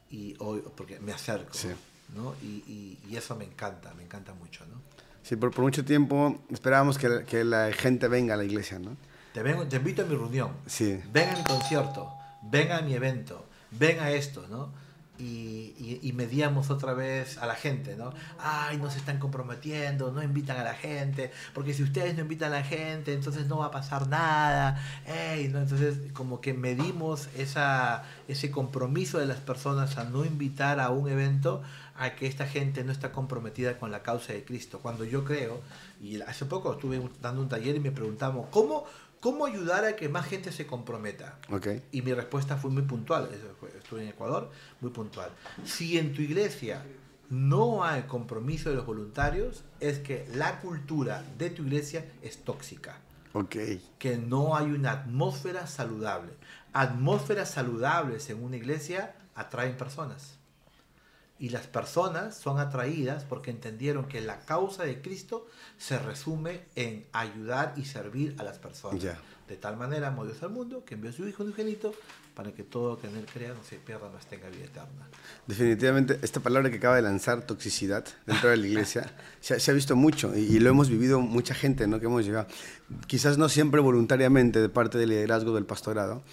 Speaker 2: Y hoy, porque me acerco.
Speaker 1: Sí.
Speaker 2: ¿no? Y, y- y eso me encanta, me encanta mucho. ¿no?
Speaker 1: Sí, por, por mucho tiempo esperábamos que, la- que la gente venga a la iglesia, ¿no?
Speaker 2: Te, vengo, te invito a mi reunión.
Speaker 1: Sí.
Speaker 2: Ven a mi concierto. Ven a mi evento. Ven a esto, ¿no? Y, y, medíamos otra vez a la gente, ¿no? Ay, no se están comprometiendo, no invitan a la gente, porque si ustedes no invitan a la gente, entonces no va a pasar nada. Ey. Entonces, como que medimos esa, ese compromiso de las personas a no invitar a un evento a que esta gente no está comprometida con la causa de Cristo. Cuando yo creo, y hace poco estuve dando un taller y me preguntamos, ¿cómo, cómo ayudar a que más gente se comprometa?
Speaker 1: Ok.
Speaker 2: Y mi respuesta fue muy puntual. Estuve en Ecuador, muy puntual. Si en tu iglesia no hay compromiso de los voluntarios, es que la cultura de tu iglesia es tóxica.
Speaker 1: Ok.
Speaker 2: Que no hay una atmósfera saludable. Atmósferas saludables en una iglesia atraen personas. Y las personas son atraídas porque entendieron que la causa de Cristo se resume en ayudar y servir a las personas.
Speaker 1: Ya.
Speaker 2: De tal manera amó Dios al mundo que envió a su Hijo unigénito para que todo que en él crea no se pierda, mas tenga vida eterna.
Speaker 1: Definitivamente, esta palabra que acaba de lanzar, toxicidad, dentro de la iglesia, se, ha, se, ha visto mucho y, y, lo hemos vivido mucha gente, ¿no? Que hemos llegado, quizás no siempre voluntariamente de parte del liderazgo del pastorado,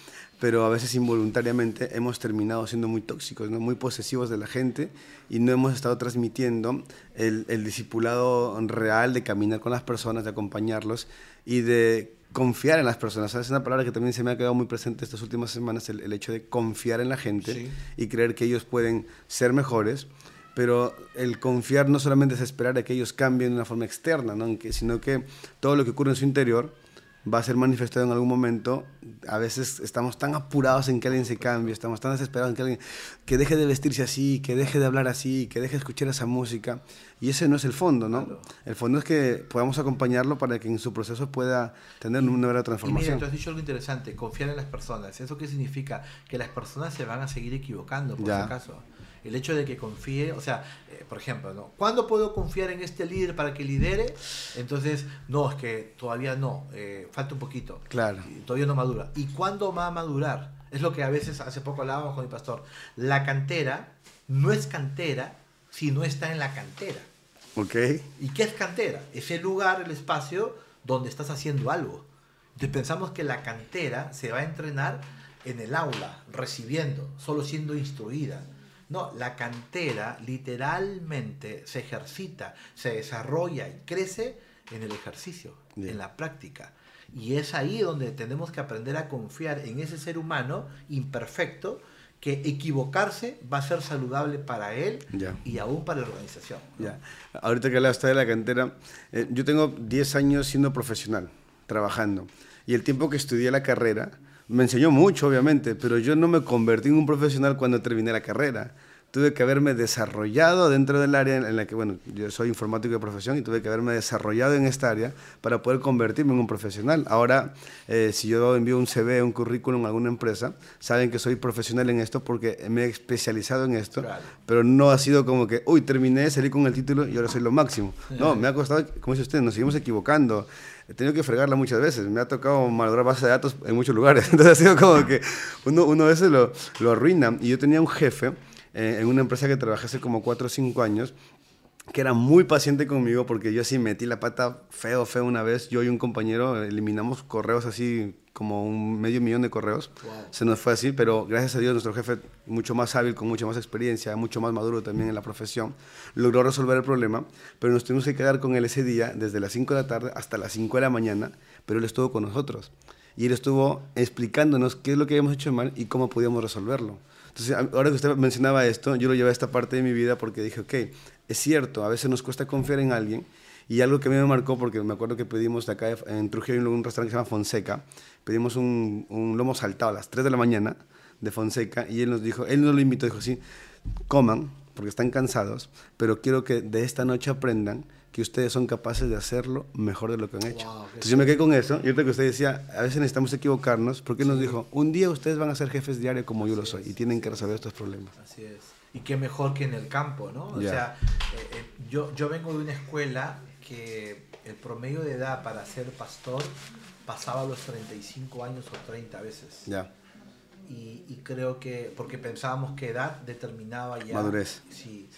Speaker 1: pero a veces involuntariamente hemos terminado siendo muy tóxicos, ¿no? muy posesivos de la gente y no hemos estado transmitiendo el, el discipulado real de caminar con las personas, de acompañarlos y de confiar en las personas. Es una palabra que también se me ha quedado muy presente estas últimas semanas, el, el hecho de confiar en la gente sí. y creer que ellos pueden ser mejores. Pero el confiar no solamente es esperar a que ellos cambien de una forma externa, ¿no? sino que todo lo que ocurre en su interior va a ser manifestado en algún momento. A veces estamos tan apurados en que alguien se cambie, estamos tan desesperados en que alguien que deje de vestirse así, que deje de hablar así, que deje de escuchar esa música. Y ese no es el fondo, ¿no? Claro. El fondo es que podamos acompañarlo para que en su proceso pueda tener una verdadera transformación.
Speaker 2: Y mira, tú has dicho algo interesante, confiar en las personas. ¿Eso qué significa? Que las personas se van a seguir equivocando, por ya. si acaso el hecho de que confíe, o sea, eh, por ejemplo, ¿no? ¿cuándo puedo confiar en este líder para que lidere? Entonces, no, es que todavía no, eh, falta un poquito.
Speaker 1: Claro.
Speaker 2: Todavía no madura. ¿Y cuándo va a madurar? Es lo que a veces, hace poco hablábamos con el pastor, la cantera no es cantera si no está en la cantera.
Speaker 1: Ok.
Speaker 2: ¿Y qué es cantera? Es el lugar, el espacio donde estás haciendo algo. Entonces pensamos que la cantera se va a entrenar en el aula, recibiendo, solo siendo instruida. No, la cantera literalmente se ejercita, se desarrolla y crece en el ejercicio, Bien. en la práctica. Y es ahí donde tenemos que aprender a confiar en ese ser humano imperfecto que equivocarse va a ser saludable para él
Speaker 1: ya.
Speaker 2: y aún para la organización.
Speaker 1: ¿no? Ya. Ahorita que hablaste de la cantera, eh, yo tengo 10 años siendo profesional, trabajando. Y el tiempo que estudié la carrera, me enseñó mucho, obviamente, pero yo no me convertí en un profesional cuando terminé la carrera. Tuve que haberme desarrollado dentro del área en la que, bueno, yo soy informático de profesión y tuve que haberme desarrollado en esta área para poder convertirme en un profesional. Ahora, eh, si yo envío un CV, un currículum a alguna empresa, saben que soy profesional en esto porque me he especializado en esto,
Speaker 2: Claro.
Speaker 1: pero no ha sido como que, uy, terminé, salí con el título y ahora soy lo máximo. No, me ha costado, como dice usted, nos seguimos equivocando he tenido que fregarla muchas veces. Me ha tocado malograr bases de datos en muchos lugares. Entonces ha sido como que uno, uno a veces lo, lo arruina. Y yo tenía un jefe eh, en una empresa que trabajé hace como 4 o 5 años que era muy paciente conmigo porque yo sí metí la pata feo, feo una vez. Yo y un compañero eliminamos correos así como un medio millón de correos.
Speaker 2: Wow.
Speaker 1: Se nos fue así, pero gracias a Dios nuestro jefe, mucho más hábil, con mucha más experiencia, mucho más maduro también en la profesión, logró resolver el problema, pero nos tuvimos que quedar con él ese día desde las 5 de la tarde hasta las 5 de la mañana, pero él estuvo con nosotros. Y él estuvo explicándonos qué es lo que habíamos hecho mal y cómo podíamos resolverlo. Entonces, ahora que usted mencionaba esto, yo lo llevé a esta parte de mi vida porque dije, ok, es cierto, a veces nos cuesta confiar en alguien y algo que a mí me marcó, porque me acuerdo que pedimos acá en Trujillo en un restaurante que se llama Fonseca, pedimos un, un lomo saltado a las 3 de la mañana de Fonseca y él nos dijo, él nos lo invitó, dijo, sí, coman porque están cansados, pero quiero que de esta noche aprendan que ustedes son capaces de hacerlo mejor de lo que han hecho.
Speaker 2: Wow,
Speaker 1: Entonces yo me quedé con eso, y ahorita que usted decía, a veces necesitamos equivocarnos, porque él nos dijo, un día ustedes van a ser jefes diarios como yo lo soy,
Speaker 2: es.
Speaker 1: y tienen que resolver estos problemas.
Speaker 2: Así es. Y qué mejor que en el campo, ¿no? O sea, eh, eh, yo, yo vengo de una escuela que el promedio de edad para ser pastor pasaba los 35 años o 30 veces.
Speaker 1: Ya,
Speaker 2: Y, y creo que, porque pensábamos que edad determinaba ya.
Speaker 1: Madurez.
Speaker 2: Sí.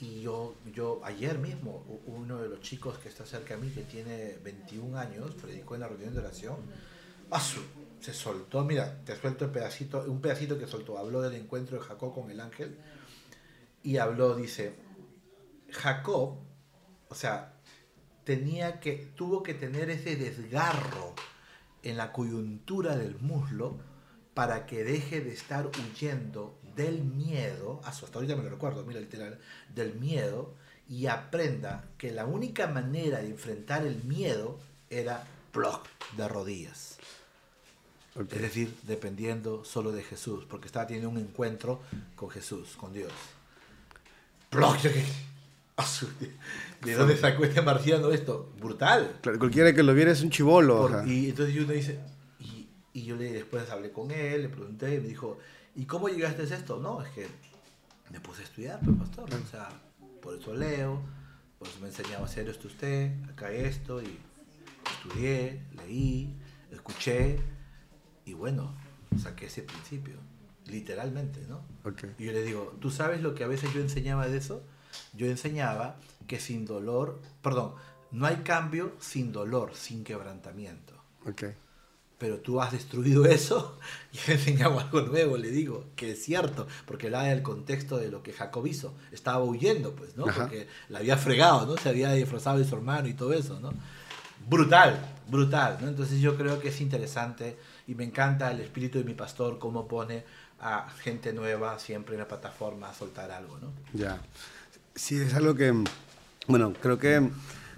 Speaker 2: Y yo, yo ayer mismo, uno de los chicos que está cerca de mí, que tiene 21 años, predicó en la reunión de oración, ¡asu! se soltó, mira, te suelto el pedacito, un pedacito que soltó, habló del encuentro de Jacob con el ángel, y habló, dice, Jacob, o sea, tenía que, tuvo que tener ese desgarro en la coyuntura del muslo para que deje de estar huyendo del miedo, ah, hasta ahorita me lo recuerdo, mira literal, del miedo, y aprenda que la única manera de enfrentar el miedo era block de rodillas. Es decir, dependiendo solo de Jesús, porque estaba teniendo un encuentro con Jesús, con Dios. Block, yo que- Ah, ¿De dónde sacó este marciano esto? Brutal.
Speaker 1: Claro, cualquiera que lo viera es un chivolo.
Speaker 2: Y entonces uno dice, y, y yo le después hablé con él, le pregunté, y me dijo, ¿y cómo llegaste a esto? No, es que me puse a estudiar, pues, pastor. O sea, por eso leo, por eso me enseñaba a hacer esto usted, acá esto, y estudié, leí. escuché y bueno, saqué ese principio, literalmente, ¿no?
Speaker 1: Okay.
Speaker 2: Y yo le digo, ¿tú sabes lo que a veces yo enseñaba de eso? Yo enseñaba que sin dolor, perdón, no hay cambio sin dolor, sin quebrantamiento.
Speaker 1: Okay.
Speaker 2: Pero tú has destruido eso y he enseñado algo nuevo, le digo, que es cierto, porque da el contexto de lo que Jacob hizo. Estaba huyendo, pues, ¿no?
Speaker 1: Ajá.
Speaker 2: Porque la había fregado, ¿no? Se había disfrazado de su hermano y todo eso, ¿no? Brutal, brutal, ¿no? Entonces yo creo que es interesante y me encanta el espíritu de mi pastor, cómo pone a gente nueva siempre en la plataforma a soltar algo, ¿no?
Speaker 1: Ya. Sí, es algo que, bueno, creo que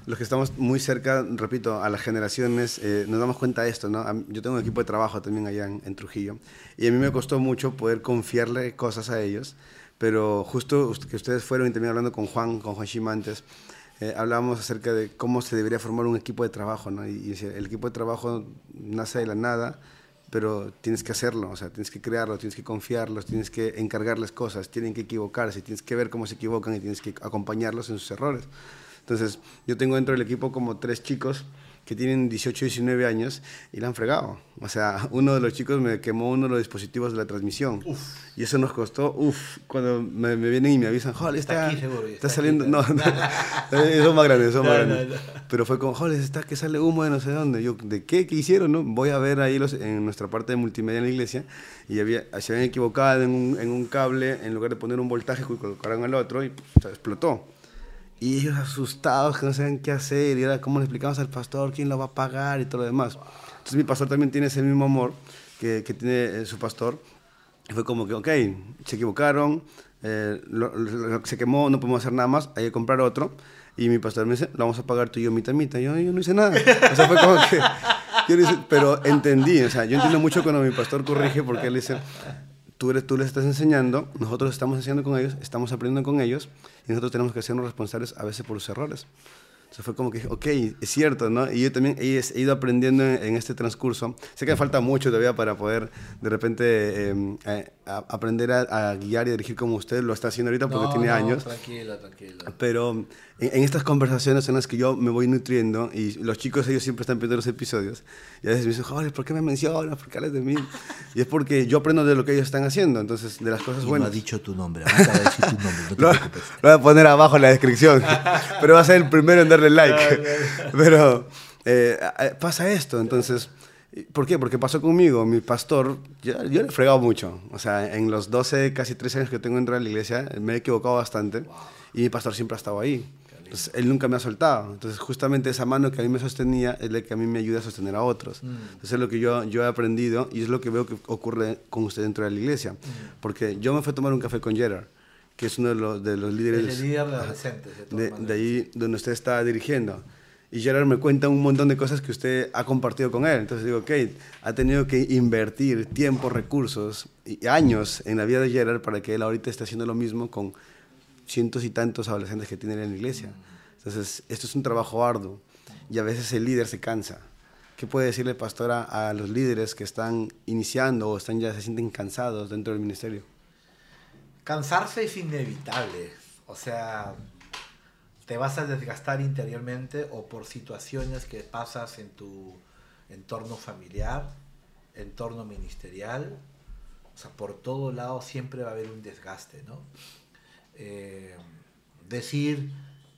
Speaker 1: los que estamos muy cerca, repito, a las generaciones, eh, nos damos cuenta de esto, ¿no? Yo tengo un equipo de trabajo también allá en, Trujillo y a mí me costó mucho poder confiarle cosas a ellos, pero justo ust- que ustedes fueron y también hablando con Juan, con Juan Shima antes, eh, hablábamos acerca de cómo se debería formar un equipo de trabajo, ¿no? Y, y el equipo de trabajo nace de la nada, pero tienes que hacerlo, o sea, tienes que crearlo, tienes que confiarlos, tienes que encargarles cosas, tienen que equivocarse, tienes que ver cómo se equivocan y tienes que acompañarlos en sus errores. Entonces, yo tengo dentro del equipo como tres chicos que tienen 18, 19 años y la han fregado. O sea, uno de los chicos me quemó uno de los dispositivos de la transmisión. Y eso nos costó, uff, cuando me, me vienen y me avisan, Joder,
Speaker 2: Está
Speaker 1: está,
Speaker 2: aquí seguro,
Speaker 1: está,
Speaker 2: está
Speaker 1: saliendo,
Speaker 2: aquí,
Speaker 1: no, no, son más grandes, son más
Speaker 2: No,
Speaker 1: grandes.
Speaker 2: no.
Speaker 1: Pero fue como, joder, está que sale humo de no sé dónde. Yo, ¿de qué? ¿Qué hicieron? No? Voy a ver ahí los, en nuestra parte de multimedia en la iglesia y había, se habían equivocado en un, en un cable, en lugar de poner un voltaje, colocaron el otro y sea, explotó. Y ellos asustados, que no sabían qué hacer, y era cómo le explicamos al pastor quién lo va a pagar y todo lo demás. Entonces mi pastor también tiene ese mismo amor que, que tiene eh, su pastor. Y fue como que, ok, se equivocaron, eh, lo- lo- se quemó, no podemos hacer nada más, hay que comprar otro. Y mi pastor me dice, lo vamos a pagar tú y yo mitad mitad. Yo, yo no hice nada. O sea, fue como que... yo hice- pero entendí, o sea, yo entiendo mucho cuando mi pastor corrige porque él dice, tú, les estás enseñando, nosotros estamos enseñando con ellos, estamos aprendiendo con ellos y nosotros tenemos que hacernos responsables a veces por los errores. Entonces fue como que, dije, ok, es cierto, ¿no? Y yo también he, he ido aprendiendo en, en este transcurso. Sé que me falta mucho todavía para poder de repente eh, eh, a- aprender a, a guiar y dirigir como usted lo está haciendo ahorita porque
Speaker 2: No,
Speaker 1: tiene
Speaker 2: no,
Speaker 1: años.
Speaker 2: Tranquilo, tranquilo.
Speaker 1: Pero en, en estas conversaciones son las que yo me voy nutriendo y los chicos ellos siempre están viendo los episodios y a veces me dicen, joder, ¿por qué me mencionas? ¿Por qué hablas de mí? Y es porque yo aprendo de lo que ellos están haciendo, entonces de las cosas
Speaker 2: Y no
Speaker 1: buenas.
Speaker 2: ha dicho tu nombre, a decir tu nombre, no te
Speaker 1: Lo,
Speaker 2: preocupes.
Speaker 1: lo voy a poner abajo en la descripción, pero va a ser el primero en darle like. Pero eh, pasa esto, entonces, ¿por qué? Porque pasó conmigo, mi pastor, yo, yo le he fregado mucho, o sea, en los 12, casi 13 años que tengo dentro de la iglesia, me he equivocado bastante y mi pastor siempre ha estado ahí. Entonces, él nunca me ha soltado. Entonces, justamente esa mano que a mí me sostenía es la que a mí me ayuda a sostener a otros. Entonces, es lo que yo, yo he aprendido y es lo que veo que ocurre con usted dentro de la iglesia. Porque yo me fui a tomar un café con Gerard, que es uno de los, de los líderes
Speaker 2: Es el líder de adolescentes. De,
Speaker 1: de, ahí donde usted está dirigiendo. Y Gerard me cuenta un montón de cosas que usted ha compartido con él. Entonces digo, ok, ha tenido que invertir tiempo, recursos y años en la vida de Gerard para que él ahorita esté haciendo lo mismo con cientos y tantos adolescentes que tienen en la iglesia. Entonces, esto es un trabajo arduo y a veces el líder se cansa. ¿Qué puede decirle, pastora, a los líderes que están iniciando o están ya se sienten cansados dentro del ministerio?
Speaker 2: Cansarse es inevitable. O sea, te vas a desgastar interiormente o por situaciones que pasas en tu entorno familiar, entorno ministerial. O sea, por todo lado siempre va a haber un desgaste, ¿no? Eh, decir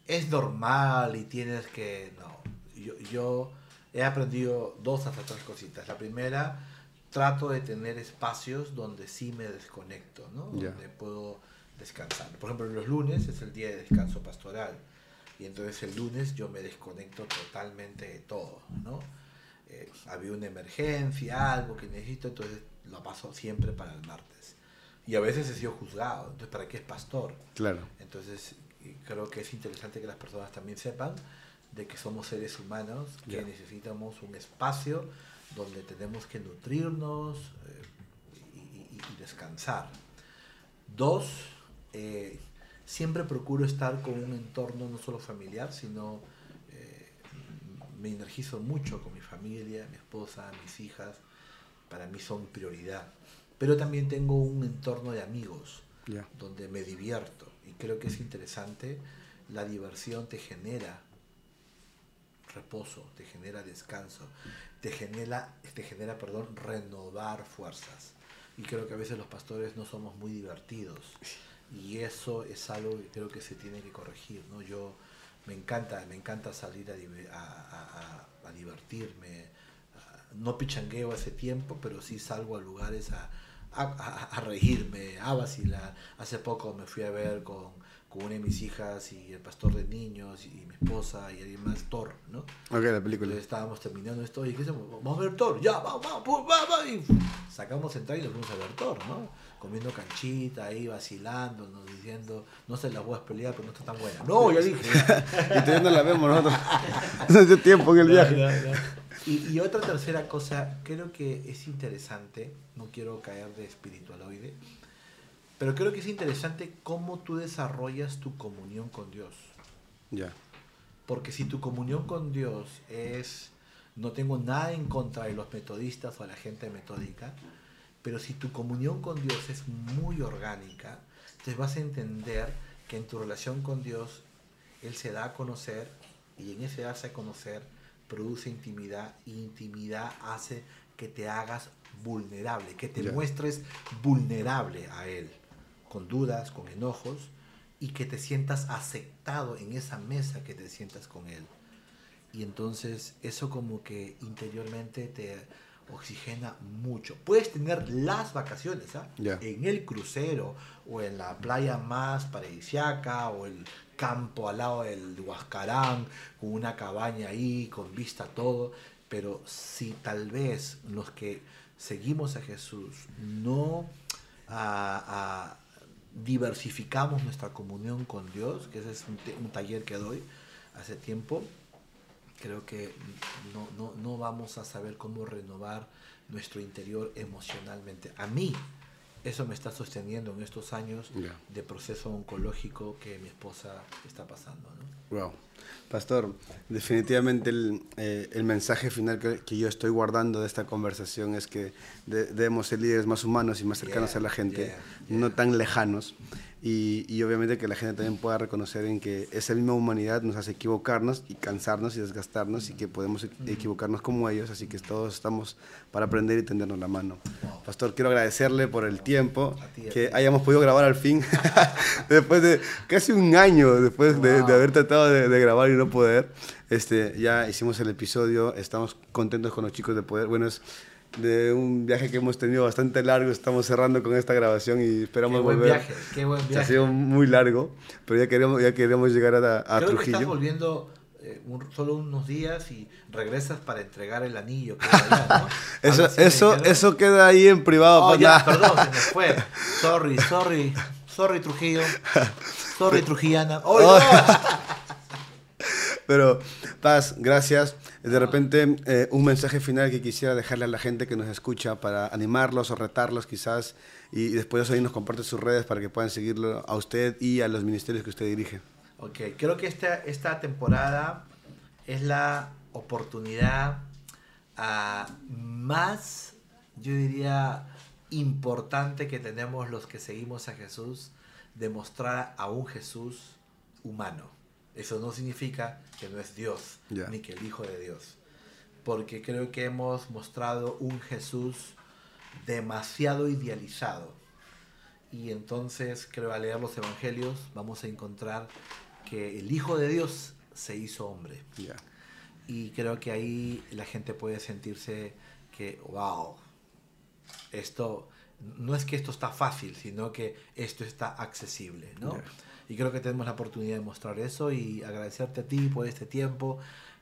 Speaker 2: es normal y tienes que... No, yo, yo he aprendido dos hasta tres cositas. La primera, trato de tener espacios donde sí me desconecto, ¿no?
Speaker 1: Ya.
Speaker 2: Donde puedo descansar. Por ejemplo, los lunes es el día de descanso pastoral. Y entonces el lunes yo me desconecto totalmente de todo, ¿no? Eh, había una emergencia, algo que necesito, entonces lo paso siempre para el martes. Y a veces he sido juzgado, entonces ¿para qué es pastor?
Speaker 1: Claro.
Speaker 2: Entonces creo que es interesante que las personas también sepan de que somos seres humanos, que
Speaker 1: Ya.
Speaker 2: necesitamos un espacio donde tenemos que nutrirnos eh, y, y- y descansar. Dos, eh, siempre procuro estar con un entorno no solo familiar, sino eh, me energizo mucho con mi familia, mi esposa, mis hijas, para mí son prioridad. Pero también tengo un entorno de amigos donde me divierto y creo que es interesante, la diversión te genera reposo, te genera descanso, te genera, te genera perdón, renovar fuerzas. Y creo que a veces los pastores no somos muy divertidos. Y eso es algo que creo que se tiene que corregir. ¿no? Yo me encanta, me encanta salir a, divertirme. No pichangueo hace tiempo, pero sí salgo a lugares a, a, reírme, a vacilar. Hace poco me fui a ver con con una de mis hijas y el pastor de niños y mi esposa y alguien más, Thor, ¿no?
Speaker 1: Ok, la película.
Speaker 2: estábamos terminando esto y dijimos, vamos a ver Thor, ya, vamos, vamos, vamos, y sacamos entrada y nos fuimos a ver Thor, ¿no? Comiendo canchita ahí, vacilando, nos diciendo, no se las voy a pelear, pero no está tan buena. No, ya dije.
Speaker 1: y todavía no la vemos nosotros. No hace tiempo en el viaje.
Speaker 2: Y, y otra tercera cosa, creo que es interesante, no quiero caer de espiritualoide, pero creo que es interesante cómo tú desarrollas tu comunión con Dios.
Speaker 1: Ya.
Speaker 2: Porque si tu comunión con Dios es, no tengo nada en contra de los metodistas o de la gente metódica, pero si tu comunión con Dios es muy orgánica, te vas a entender que en tu relación con Dios, Él se da a conocer y en ese darse a conocer produce intimidad y intimidad hace que te hagas vulnerable, que te muestres vulnerable a Él con dudas, con enojos, y que te sientas aceptado en esa mesa que te sientas con Él. Y entonces eso como que interiormente te oxigena mucho. Puedes tener las vacaciones, ¿ah? En el crucero o en la playa más paradisiaca o el campo al lado del Huascarán con una cabaña ahí, con vista a todo. Pero si tal vez los que seguimos a Jesús no a, diversificamos nuestra comunión con Dios, que ese es un, taller que doy hace tiempo, creo que no, no, vamos a saber cómo renovar nuestro interior emocionalmente. A mí, eso me está sosteniendo en estos años de proceso oncológico que mi esposa está pasando.
Speaker 1: Wow. Pastor, definitivamente el, eh, el mensaje final que, que, yo estoy guardando de esta conversación es que debemos ser líderes más humanos y más cercanos a la gente, no tan lejanos. Y, y, obviamente que la gente también pueda reconocer en que esa misma humanidad nos hace equivocarnos y cansarnos y desgastarnos y que podemos equivocarnos como ellos, así que todos estamos para aprender y tendernos la mano. Pastor, quiero agradecerle por el tiempo, que hayamos podido grabar al fin, después de casi un año después de, de, haber tratado de, de, grabar y no poder. Este, ya hicimos el episodio, estamos contentos con los chicos de poder, bueno, es de un viaje que hemos tenido bastante largo. Estamos cerrando con esta grabación y esperamos
Speaker 2: qué
Speaker 1: buen
Speaker 2: volver. Viaje, qué buen viaje.
Speaker 1: Ha sido muy largo, pero ya queremos, ya queremos llegar a, a
Speaker 2: Creo
Speaker 1: Trujillo.
Speaker 2: Que estás volviendo eh, un, solo unos días y regresas para entregar el anillo. allá, ¿no?
Speaker 1: eso, eso, eso queda ahí en privado.
Speaker 2: Oh, ya, perdón, se me fue. Sorry, sorry. Sorry, Trujillo. Sorry, Trujillana. Oh, no.
Speaker 1: Pero, Paz, gracias. De repente, eh, un mensaje final que quisiera dejarle a la gente que nos escucha para animarlos o retarlos quizás, y, después de eso ahí nos comparte sus redes para que puedan seguirlo a usted y a los ministerios que usted dirige.
Speaker 2: Ok, creo que esta, esta temporada es la oportunidad uh, más, yo diría, importante que tenemos los que seguimos a Jesús, de mostrar a un Jesús humano eso no significa que no es Dios, ni que el Hijo de Dios. Porque creo que hemos mostrado un Jesús demasiado idealizado. Y entonces creo al leer los evangelios vamos a encontrar que el Hijo de Dios se hizo hombre. Y creo que ahí la gente puede sentirse que, wow, esto no es que esto está fácil, sino que esto está accesible, ¿no? Y creo que tenemos la oportunidad de mostrar eso y agradecerte a ti por este tiempo.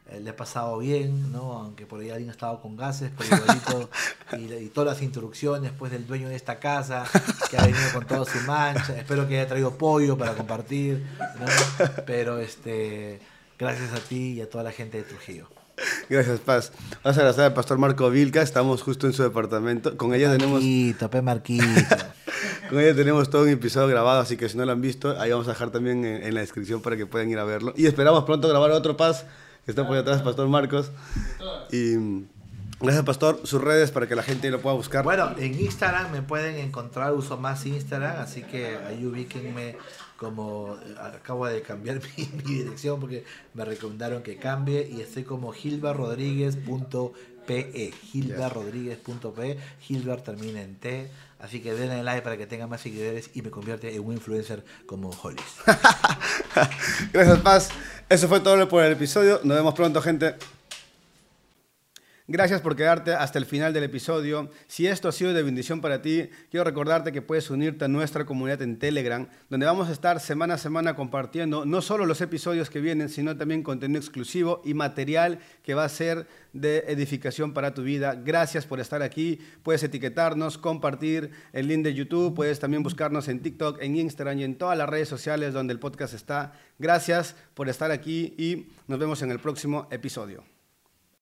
Speaker 2: Eh, le he pasado bien, ¿no? Aunque por ahí alguien ha estado con gases, pero igualito, y, todas las instrucciones pues del dueño de esta casa, que ha venido con toda su mancha. Espero que haya traído pollo para compartir, ¿no? Pero este, gracias a ti y a toda la gente de Trujillo.
Speaker 1: Gracias, Paz. Vamos a abrazar al pastor Marco Vilca, estamos justo en su departamento. Con ella tenemos.
Speaker 2: Marquito, pe Marquito.
Speaker 1: Con ella tenemos todo un episodio grabado, así que si no lo han visto, ahí vamos a dejar también en, la descripción para que puedan ir a verlo. Y esperamos pronto grabar otro Paz, que está por detrás, Pastor Marcos. Y, Gracias, Pastor. Sus redes para que la gente lo pueda buscar.
Speaker 2: Bueno, en Instagram me pueden encontrar, uso más Instagram, así que ahí ubíquenme como eh, acabo de cambiar mi, mi dirección porque me recomendaron que cambie y estoy como gilberrodríguez.pe gilberrodríguez.pe Gilbert termina en T así que denle like para que tenga más seguidores y me convierte en un influencer como Hollis
Speaker 1: Gracias, Paz. Eso fue todo por el episodio. Nos vemos pronto, gente. Gracias por quedarte hasta el final del episodio. Si esto ha sido de bendición para ti, quiero recordarte que puedes unirte a nuestra comunidad en Telegram, donde vamos a estar semana a semana compartiendo no solo los episodios que vienen, sino también contenido exclusivo y material que va a ser de edificación para tu vida. Gracias por estar aquí. Puedes etiquetarnos, compartir el link de YouTube, puedes también buscarnos en TikTok, en Instagram y en todas las redes sociales donde el podcast está. Gracias por estar aquí y nos vemos en el próximo episodio.